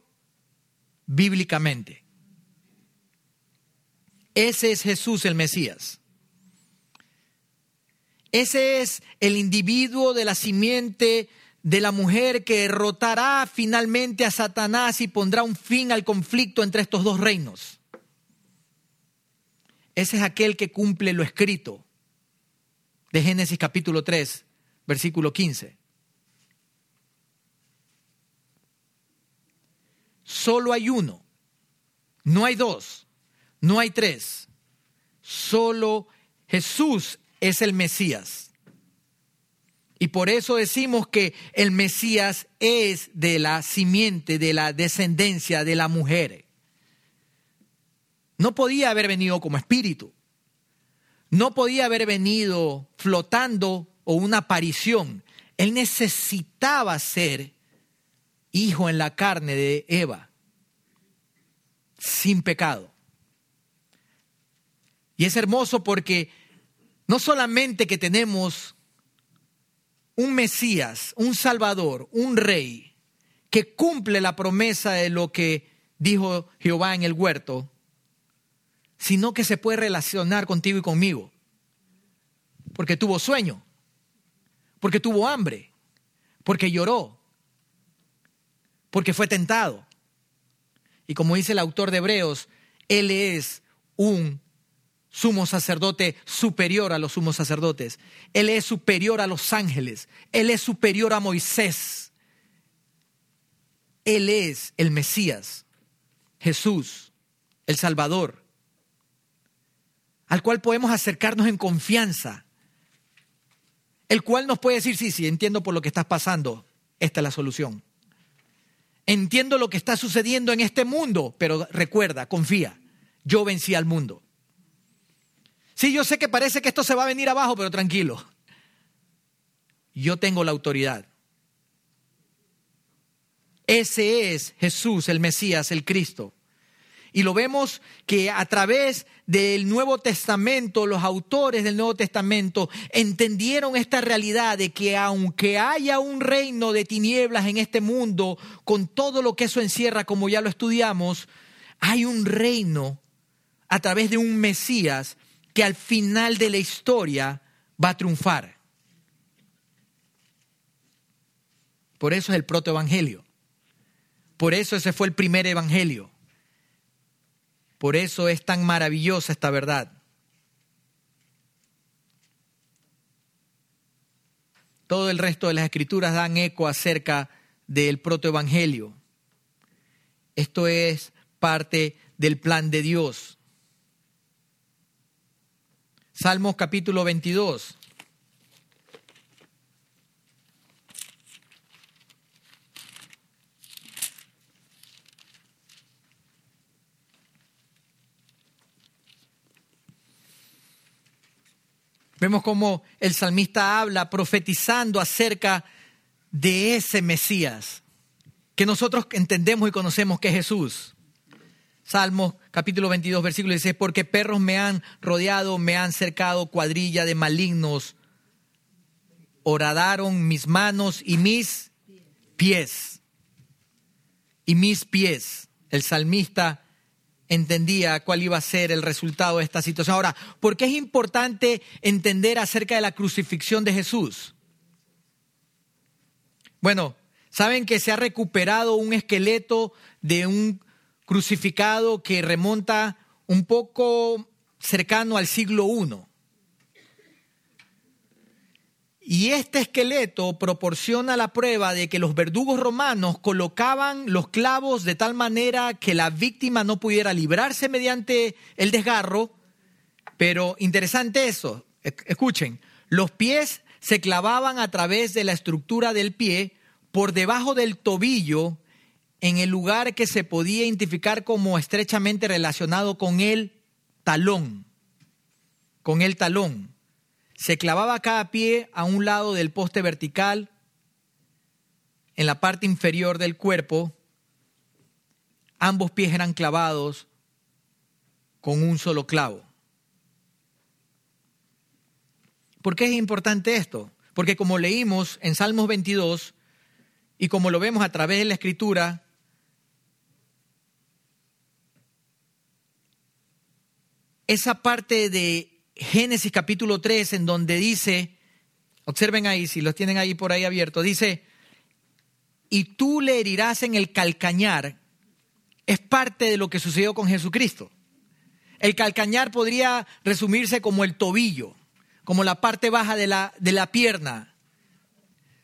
bíblicamente. Ese es Jesús el Mesías. Ese es el individuo de la simiente de la mujer que derrotará finalmente a Satanás y pondrá un fin al conflicto entre estos dos reinos. Ese es aquel que cumple lo escrito de Génesis capítulo 3, versículo 15. solo hay uno. No hay dos, no hay tres. Solo Jesús es el Mesías. Y por eso decimos que el Mesías es de la simiente, de la descendencia de la mujer. No podía haber venido como espíritu. No podía haber venido flotando o una aparición. Él necesitaba ser hijo en la carne de Eva, sin pecado. Y es hermoso porque no solamente que tenemos un Mesías, un Salvador, un Rey, que cumple la promesa de lo que dijo Jehová en el huerto, sino que se puede relacionar contigo y conmigo. Porque tuvo sueño, porque tuvo hambre, porque lloró, porque fue tentado. Y como dice el autor de Hebreos, Él es un sumo sacerdote superior a los sumos sacerdotes. Él es superior a los ángeles. Él es superior a Moisés. Él es el Mesías, Jesús, el Salvador, al cual podemos acercarnos en confianza, el cual nos puede decir, sí, sí, entiendo por lo que estás pasando, esta es la solución. Entiendo lo que está sucediendo en este mundo, pero recuerda, confía, yo vencí al mundo. Sí, yo sé que parece que esto se va a venir abajo, pero tranquilo. Yo tengo la autoridad. Ese es Jesús, el Mesías, el Cristo. Y lo vemos que a través del Nuevo Testamento, los autores del Nuevo Testamento entendieron esta realidad de que aunque haya un reino de tinieblas en este mundo, con todo lo que eso encierra, como ya lo estudiamos, hay un reino a través de un Mesías que al final de la historia va a triunfar. Por eso es el protoevangelio. Por eso ese fue el primer evangelio. Por eso es tan maravillosa esta verdad. Todo el resto de las escrituras dan eco acerca del protoevangelio. Esto es parte del plan de Dios. Salmos capítulo 22. Vemos cómo el salmista habla profetizando acerca de ese Mesías que nosotros entendemos y conocemos que es Jesús. Salmo capítulo 22, versículo 16, porque perros me han rodeado, me han cercado cuadrilla de malignos, horadaron mis manos y mis pies. Y mis pies. El salmista entendía cuál iba a ser el resultado de esta situación. Ahora, ¿por qué es importante entender acerca de la crucifixión de Jesús? Bueno, saben que se ha recuperado un esqueleto de un crucificado que remonta un poco cercano al siglo I. Y este esqueleto proporciona la prueba de que los verdugos romanos colocaban los clavos de tal manera que la víctima no pudiera librarse mediante el desgarro. Pero interesante eso, escuchen, los pies se clavaban a través de la estructura del pie por debajo del tobillo en el lugar que se podía identificar como estrechamente relacionado con el talón, con el talón. Se clavaba cada pie a un lado del poste vertical, en la parte inferior del cuerpo. Ambos pies eran clavados con un solo clavo. ¿Por qué es importante esto? Porque como leímos en Salmos 22 y como lo vemos a través de la escritura, esa parte de Génesis capítulo 3 en donde dice, observen ahí, si los tienen ahí por ahí abiertos, dice, y tú le herirás en el calcañar, es parte de lo que sucedió con Jesucristo. El calcañar podría resumirse como el tobillo, como la parte baja de la, de la pierna,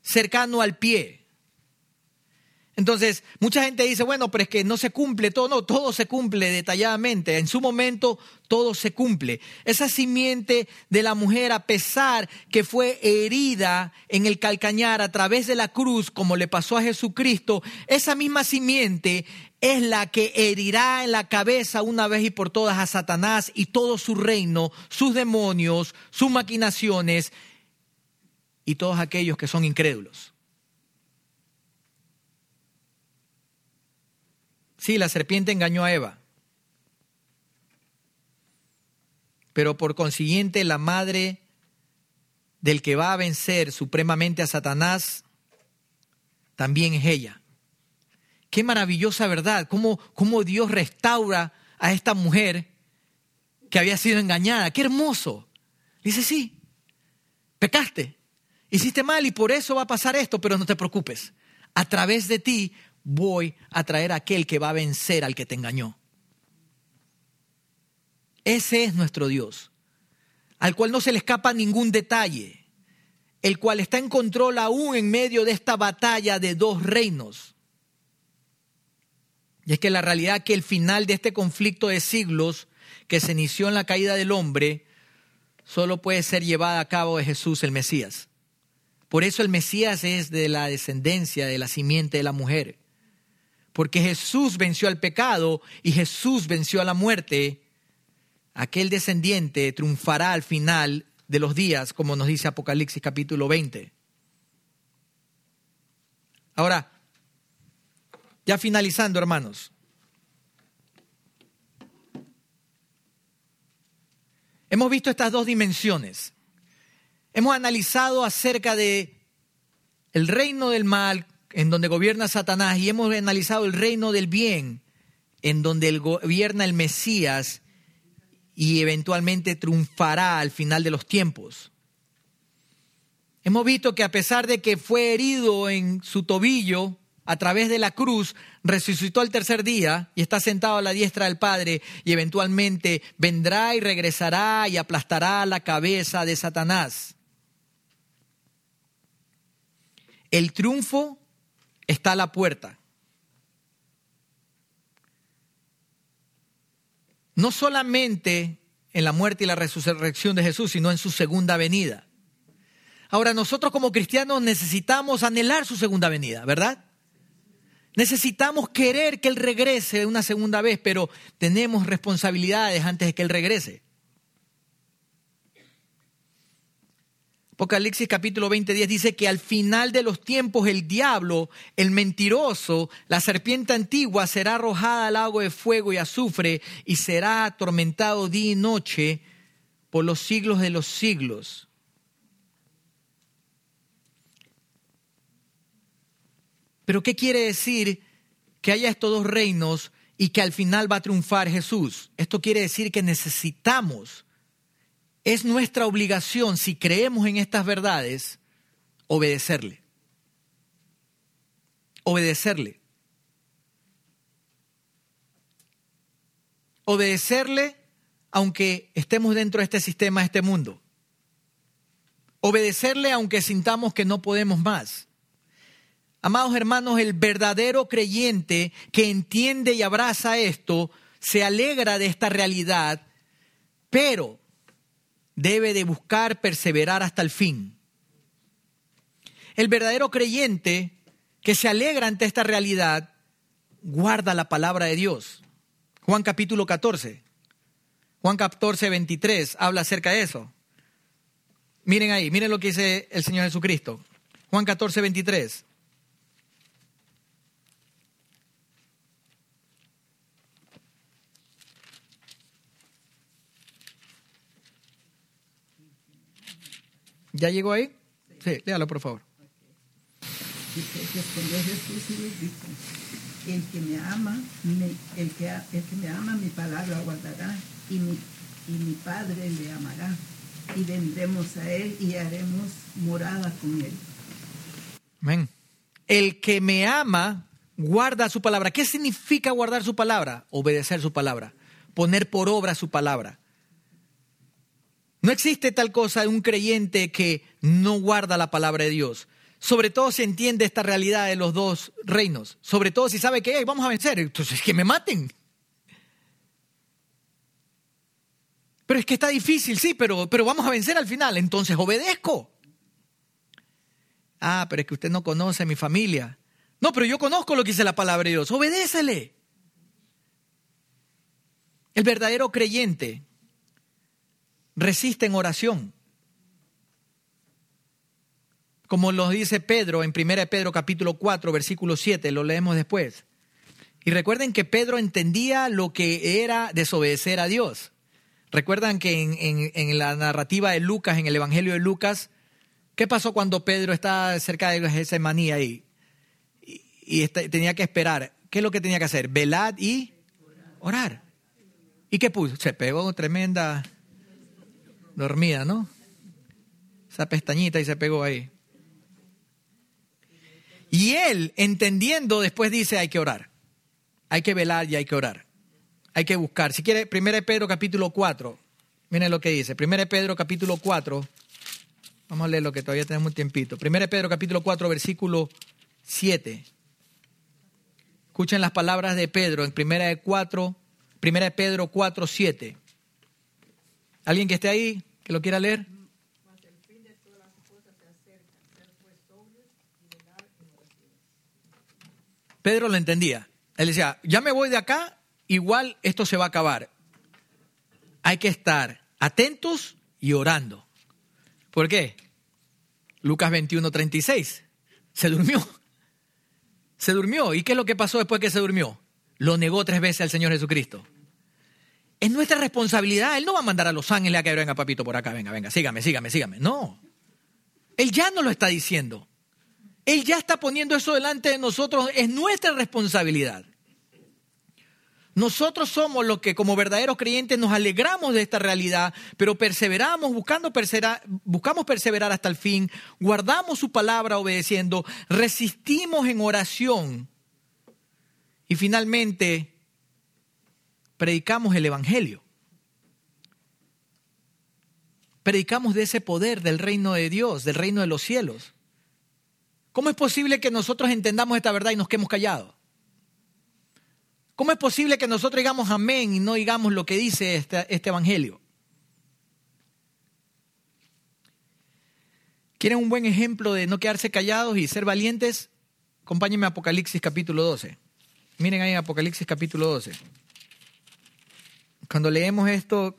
cercano al pie. Entonces, mucha gente dice, bueno, pero es que no se cumple todo, no, todo se cumple detalladamente, en su momento todo se cumple. Esa simiente de la mujer, a pesar que fue herida en el calcañar a través de la cruz, como le pasó a Jesucristo, esa misma simiente es la que herirá en la cabeza una vez y por todas a Satanás y todo su reino, sus demonios, sus maquinaciones y todos aquellos que son incrédulos. Sí, la serpiente engañó a Eva. Pero por consiguiente la madre del que va a vencer supremamente a Satanás también es ella. Qué maravillosa verdad, cómo, cómo Dios restaura a esta mujer que había sido engañada. Qué hermoso. Dice, sí, pecaste, hiciste mal y por eso va a pasar esto, pero no te preocupes. A través de ti voy a traer a aquel que va a vencer al que te engañó. Ese es nuestro Dios, al cual no se le escapa ningún detalle, el cual está en control aún en medio de esta batalla de dos reinos. Y es que la realidad que el final de este conflicto de siglos que se inició en la caída del hombre solo puede ser llevada a cabo de Jesús el Mesías. Por eso el Mesías es de la descendencia, de la simiente de la mujer. Porque Jesús venció al pecado y Jesús venció a la muerte. Aquel descendiente triunfará al final de los días, como nos dice Apocalipsis capítulo 20. Ahora, ya finalizando, hermanos. Hemos visto estas dos dimensiones. Hemos analizado acerca de el reino del mal en donde gobierna Satanás y hemos analizado el reino del bien en donde gobierna el Mesías y eventualmente triunfará al final de los tiempos. Hemos visto que a pesar de que fue herido en su tobillo a través de la cruz, resucitó el tercer día y está sentado a la diestra del Padre y eventualmente vendrá y regresará y aplastará la cabeza de Satanás. El triunfo está a la puerta. No solamente en la muerte y la resurrección de Jesús, sino en su segunda venida. Ahora, nosotros como cristianos necesitamos anhelar su segunda venida, ¿verdad? Necesitamos querer que Él regrese una segunda vez, pero tenemos responsabilidades antes de que Él regrese. Apocalipsis capítulo 20, 10 dice que al final de los tiempos el diablo, el mentiroso, la serpiente antigua será arrojada al lago de fuego y azufre y será atormentado día y noche por los siglos de los siglos. Pero ¿qué quiere decir que haya estos dos reinos y que al final va a triunfar Jesús? Esto quiere decir que necesitamos es nuestra obligación, si creemos en estas verdades, obedecerle. Obedecerle. Obedecerle aunque estemos dentro de este sistema, de este mundo. Obedecerle aunque sintamos que no podemos más. Amados hermanos, el verdadero creyente que entiende y abraza esto, se alegra de esta realidad, pero debe de buscar perseverar hasta el fin. El verdadero creyente que se alegra ante esta realidad guarda la palabra de Dios. Juan capítulo 14. Juan 14, 23 habla acerca de eso. Miren ahí, miren lo que dice el Señor Jesucristo. Juan 14, 23. ¿Ya llegó ahí? Sí, léalo por favor. respondió Jesús y les dijo, el que me ama, el, que, el que me ama mi palabra guardará y mi, y mi Padre le amará y vendremos a él y haremos morada con él. Amén. El que me ama guarda su palabra. ¿Qué significa guardar su palabra? Obedecer su palabra, poner por obra su palabra. No existe tal cosa de un creyente que no guarda la palabra de Dios. Sobre todo si entiende esta realidad de los dos reinos. Sobre todo si sabe que vamos a vencer. Entonces, que me maten. Pero es que está difícil, sí, pero, pero vamos a vencer al final. Entonces obedezco. Ah, pero es que usted no conoce a mi familia. No, pero yo conozco lo que dice la palabra de Dios. Obedécele. El verdadero creyente resiste en oración. Como lo dice Pedro en 1 Pedro capítulo 4, versículo 7, lo leemos después. Y recuerden que Pedro entendía lo que era desobedecer a Dios. Recuerdan que en, la narrativa de Lucas, en el Evangelio de Lucas, ¿qué pasó cuando Pedro estaba cerca de Getsemaní ahí? Y, y este, tenía que esperar. ¿Qué es lo que tenía que hacer? Velad y orar. ¿Y qué puso? Se pegó tremenda dormida, ¿no? Esa pestañita y se pegó ahí. Y él, entendiendo, después dice, hay que orar. Hay que velar y hay que orar. Hay que buscar. Si quiere, 1 Pedro capítulo 4. Miren lo que dice. 1 Pedro capítulo 4. Vamos a leer lo que todavía tenemos un tiempito. 1 Pedro capítulo 4, versículo 7. Escuchen las palabras de Pedro en primera de 4, primera de Pedro 4, 7. ¿Alguien que esté ahí, que lo quiera leer? Pedro lo entendía. Él decía, ya me voy de acá, igual esto se va a acabar. Hay que estar atentos y orando. ¿Por qué? Lucas 21, 36. Se durmió. Se durmió. ¿Y qué es lo que pasó después que se durmió? Lo negó tres veces al Señor Jesucristo. Es nuestra responsabilidad. Él no va a mandar a los ángeles a que venga papito por acá, venga, venga, sígame, sígame, sígame. No. Él ya no lo está diciendo. Él ya está poniendo eso delante de nosotros. Es nuestra responsabilidad. Nosotros somos los que como verdaderos creyentes nos alegramos de esta realidad, pero perseveramos, buscando perseverar, buscamos perseverar hasta el fin, guardamos su palabra obedeciendo, resistimos en oración y finalmente predicamos el Evangelio. Predicamos de ese poder del reino de Dios, del reino de los cielos. ¿Cómo es posible que nosotros entendamos esta verdad y nos quedemos callados? ¿Cómo es posible que nosotros digamos amén y no digamos lo que dice este, este Evangelio? ¿Quieren un buen ejemplo de no quedarse callados y ser valientes? Acompáñenme a Apocalipsis capítulo 12. Miren ahí Apocalipsis capítulo 12. Cuando leemos esto,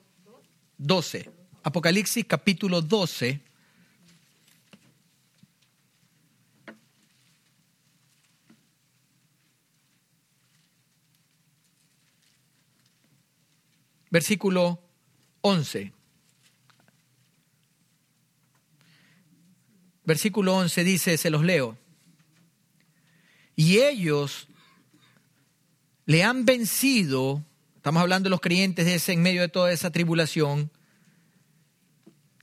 12. Apocalipsis capítulo 12. versículo 11. Versículo 11 dice, se los leo, y ellos le han vencido, estamos hablando de los creyentes de ese, en medio de toda esa tribulación,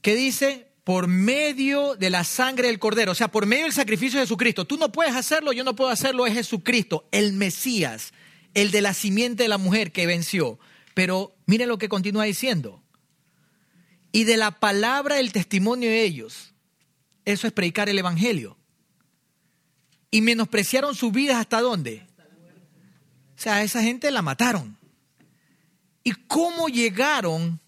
que dice, por medio de la sangre del cordero, o sea, por medio del sacrificio de Jesucristo. Tú no puedes hacerlo, yo no puedo hacerlo, es Jesucristo, el Mesías, el de la simiente de la mujer que venció. Pero mire lo que continúa diciendo. Y de la palabra el testimonio de ellos. Eso es predicar el Evangelio. Y menospreciaron sus vidas hasta dónde. O sea, a esa gente la mataron. ¿Y cómo llegaron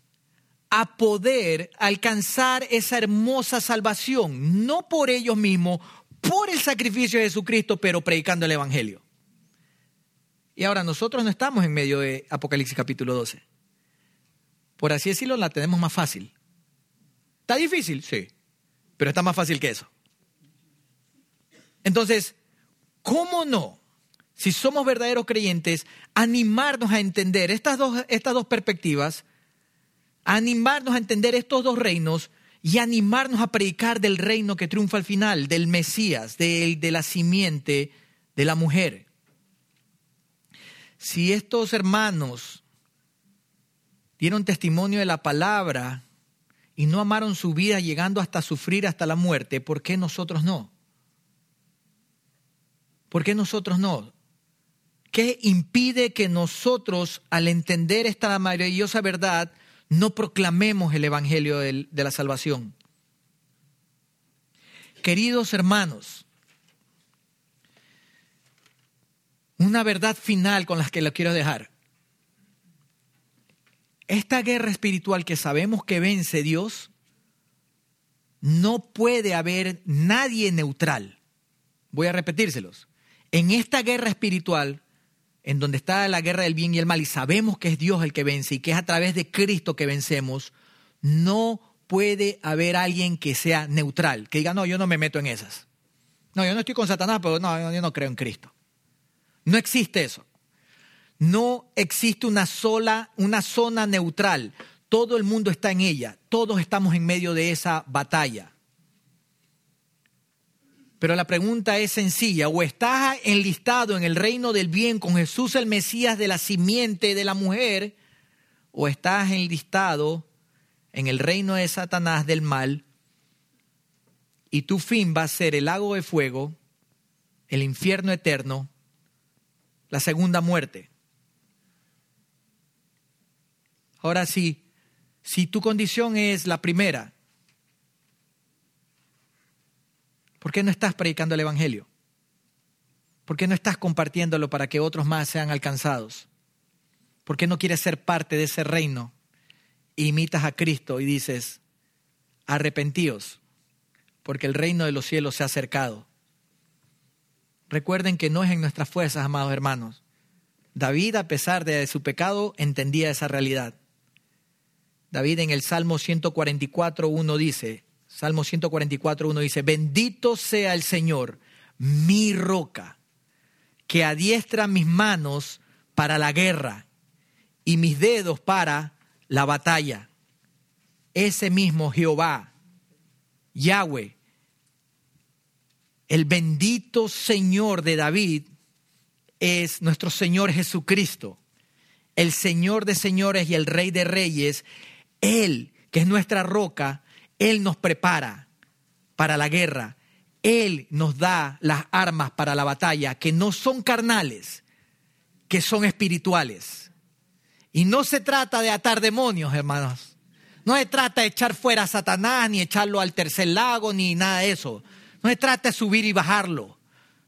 a poder alcanzar esa hermosa salvación? No por ellos mismos, por el sacrificio de Jesucristo, pero predicando el Evangelio. Y ahora nosotros no estamos en medio de Apocalipsis capítulo 12. Por así decirlo, la tenemos más fácil. ¿Está difícil? Sí. Pero está más fácil que eso. Entonces, ¿cómo no? Si somos verdaderos creyentes, animarnos a entender estas dos, estas dos perspectivas, animarnos a entender estos dos reinos y animarnos a predicar del reino que triunfa al final, del Mesías, de la simiente de la mujer si estos hermanos dieron testimonio de la palabra y no amaron su vida llegando hasta sufrir hasta la muerte, ¿por qué nosotros no? ¿Por qué nosotros no? ¿Qué impide que nosotros, al entender esta maravillosa verdad, no proclamemos el Evangelio de la salvación? Queridos hermanos, una verdad final con la que lo quiero dejar. Esta guerra espiritual que sabemos que vence Dios, no puede haber nadie neutral. Voy a repetírselos. En esta guerra espiritual, en donde está la guerra del bien y el mal, y sabemos que es Dios el que vence y que es a través de Cristo que vencemos, no puede haber alguien que sea neutral, que diga, no, yo no me meto en esas. No, yo no estoy con Satanás, pero no, yo no creo en Cristo. No existe eso. No existe una sola, una zona neutral. Todo el mundo está en ella. Todos estamos en medio de esa batalla. Pero la pregunta es sencilla. O estás enlistado en el reino del bien con Jesús el Mesías de la simiente de la mujer, o estás enlistado en el reino de Satanás del mal, y tu fin va a ser el lago de fuego, el infierno eterno, la segunda muerte. Ahora sí, si tu condición es la primera, ¿por qué no estás predicando el Evangelio? ¿Por qué no estás compartiéndolo para que otros más sean alcanzados? ¿Por qué no quieres ser parte de ese reino? Imitas a Cristo y dices, arrepentíos, porque el reino de los cielos se ha acercado. Recuerden que no es en nuestras fuerzas, amados hermanos. David, a pesar de su pecado, entendía esa realidad. David en el Salmo 144.1 dice, Salmo 144.1 dice, bendito sea el Señor, mi roca, que adiestra mis manos para la guerra y mis dedos para la batalla. Ese mismo Jehová, Yahweh, el bendito Señor de David, es nuestro Señor Jesucristo, el Señor de señores y el Rey de reyes. Él, que es nuestra roca, Él nos prepara para la guerra él nos da las armas para la batalla que no son carnales, que son espirituales. Y no se trata de atar demonios, hermanos. No se trata de echar fuera a Satanás, ni echarlo al tercer lago, ni nada de eso. No se trata de subir y bajarlo.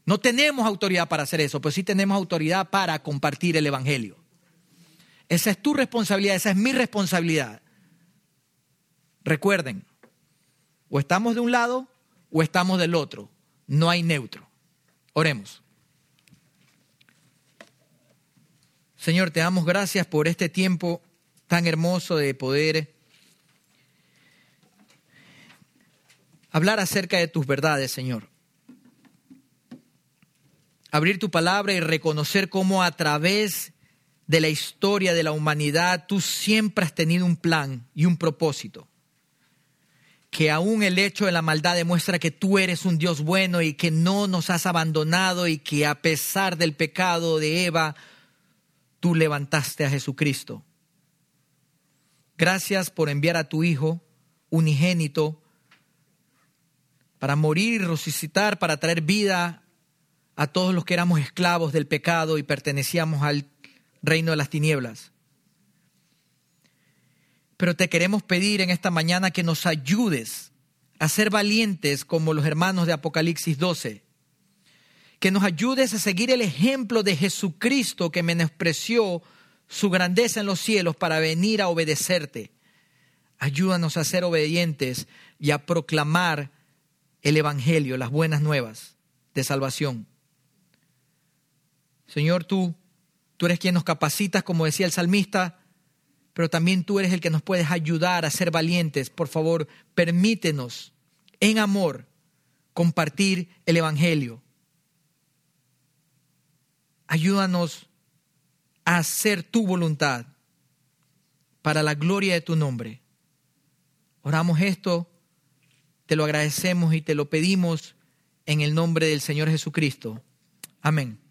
No tenemos autoridad para hacer eso, pero sí tenemos autoridad para compartir el Evangelio. Esa es tu responsabilidad, esa es mi responsabilidad. Recuerden, o estamos de un lado o estamos del otro. No hay neutro. Oremos. Señor, te damos gracias por este tiempo tan hermoso de poder hablar acerca de tus verdades, Señor. Abrir tu palabra y reconocer cómo a través de la historia de la humanidad tú siempre has tenido un plan y un propósito que aún el hecho de la maldad demuestra que tú eres un Dios bueno y que no nos has abandonado y que a pesar del pecado de Eva, tú levantaste a Jesucristo. Gracias por enviar a tu Hijo unigénito para morir y resucitar, para traer vida a todos los que éramos esclavos del pecado y pertenecíamos al reino de las tinieblas. Pero te queremos pedir en esta mañana que nos ayudes a ser valientes como los hermanos de Apocalipsis 12. Que nos ayudes a seguir el ejemplo de Jesucristo que menospreció su grandeza en los cielos para venir a obedecerte. Ayúdanos a ser obedientes y a proclamar el Evangelio, las buenas nuevas de salvación. Señor, tú, tú eres quien nos capacitas, como decía el salmista, pero también tú eres el que nos puedes ayudar a ser valientes. Por favor, permítenos en amor compartir el Evangelio. Ayúdanos a hacer tu voluntad para la gloria de tu nombre. Oramos esto, te lo agradecemos y te lo pedimos en el nombre del Señor Jesucristo. Amén.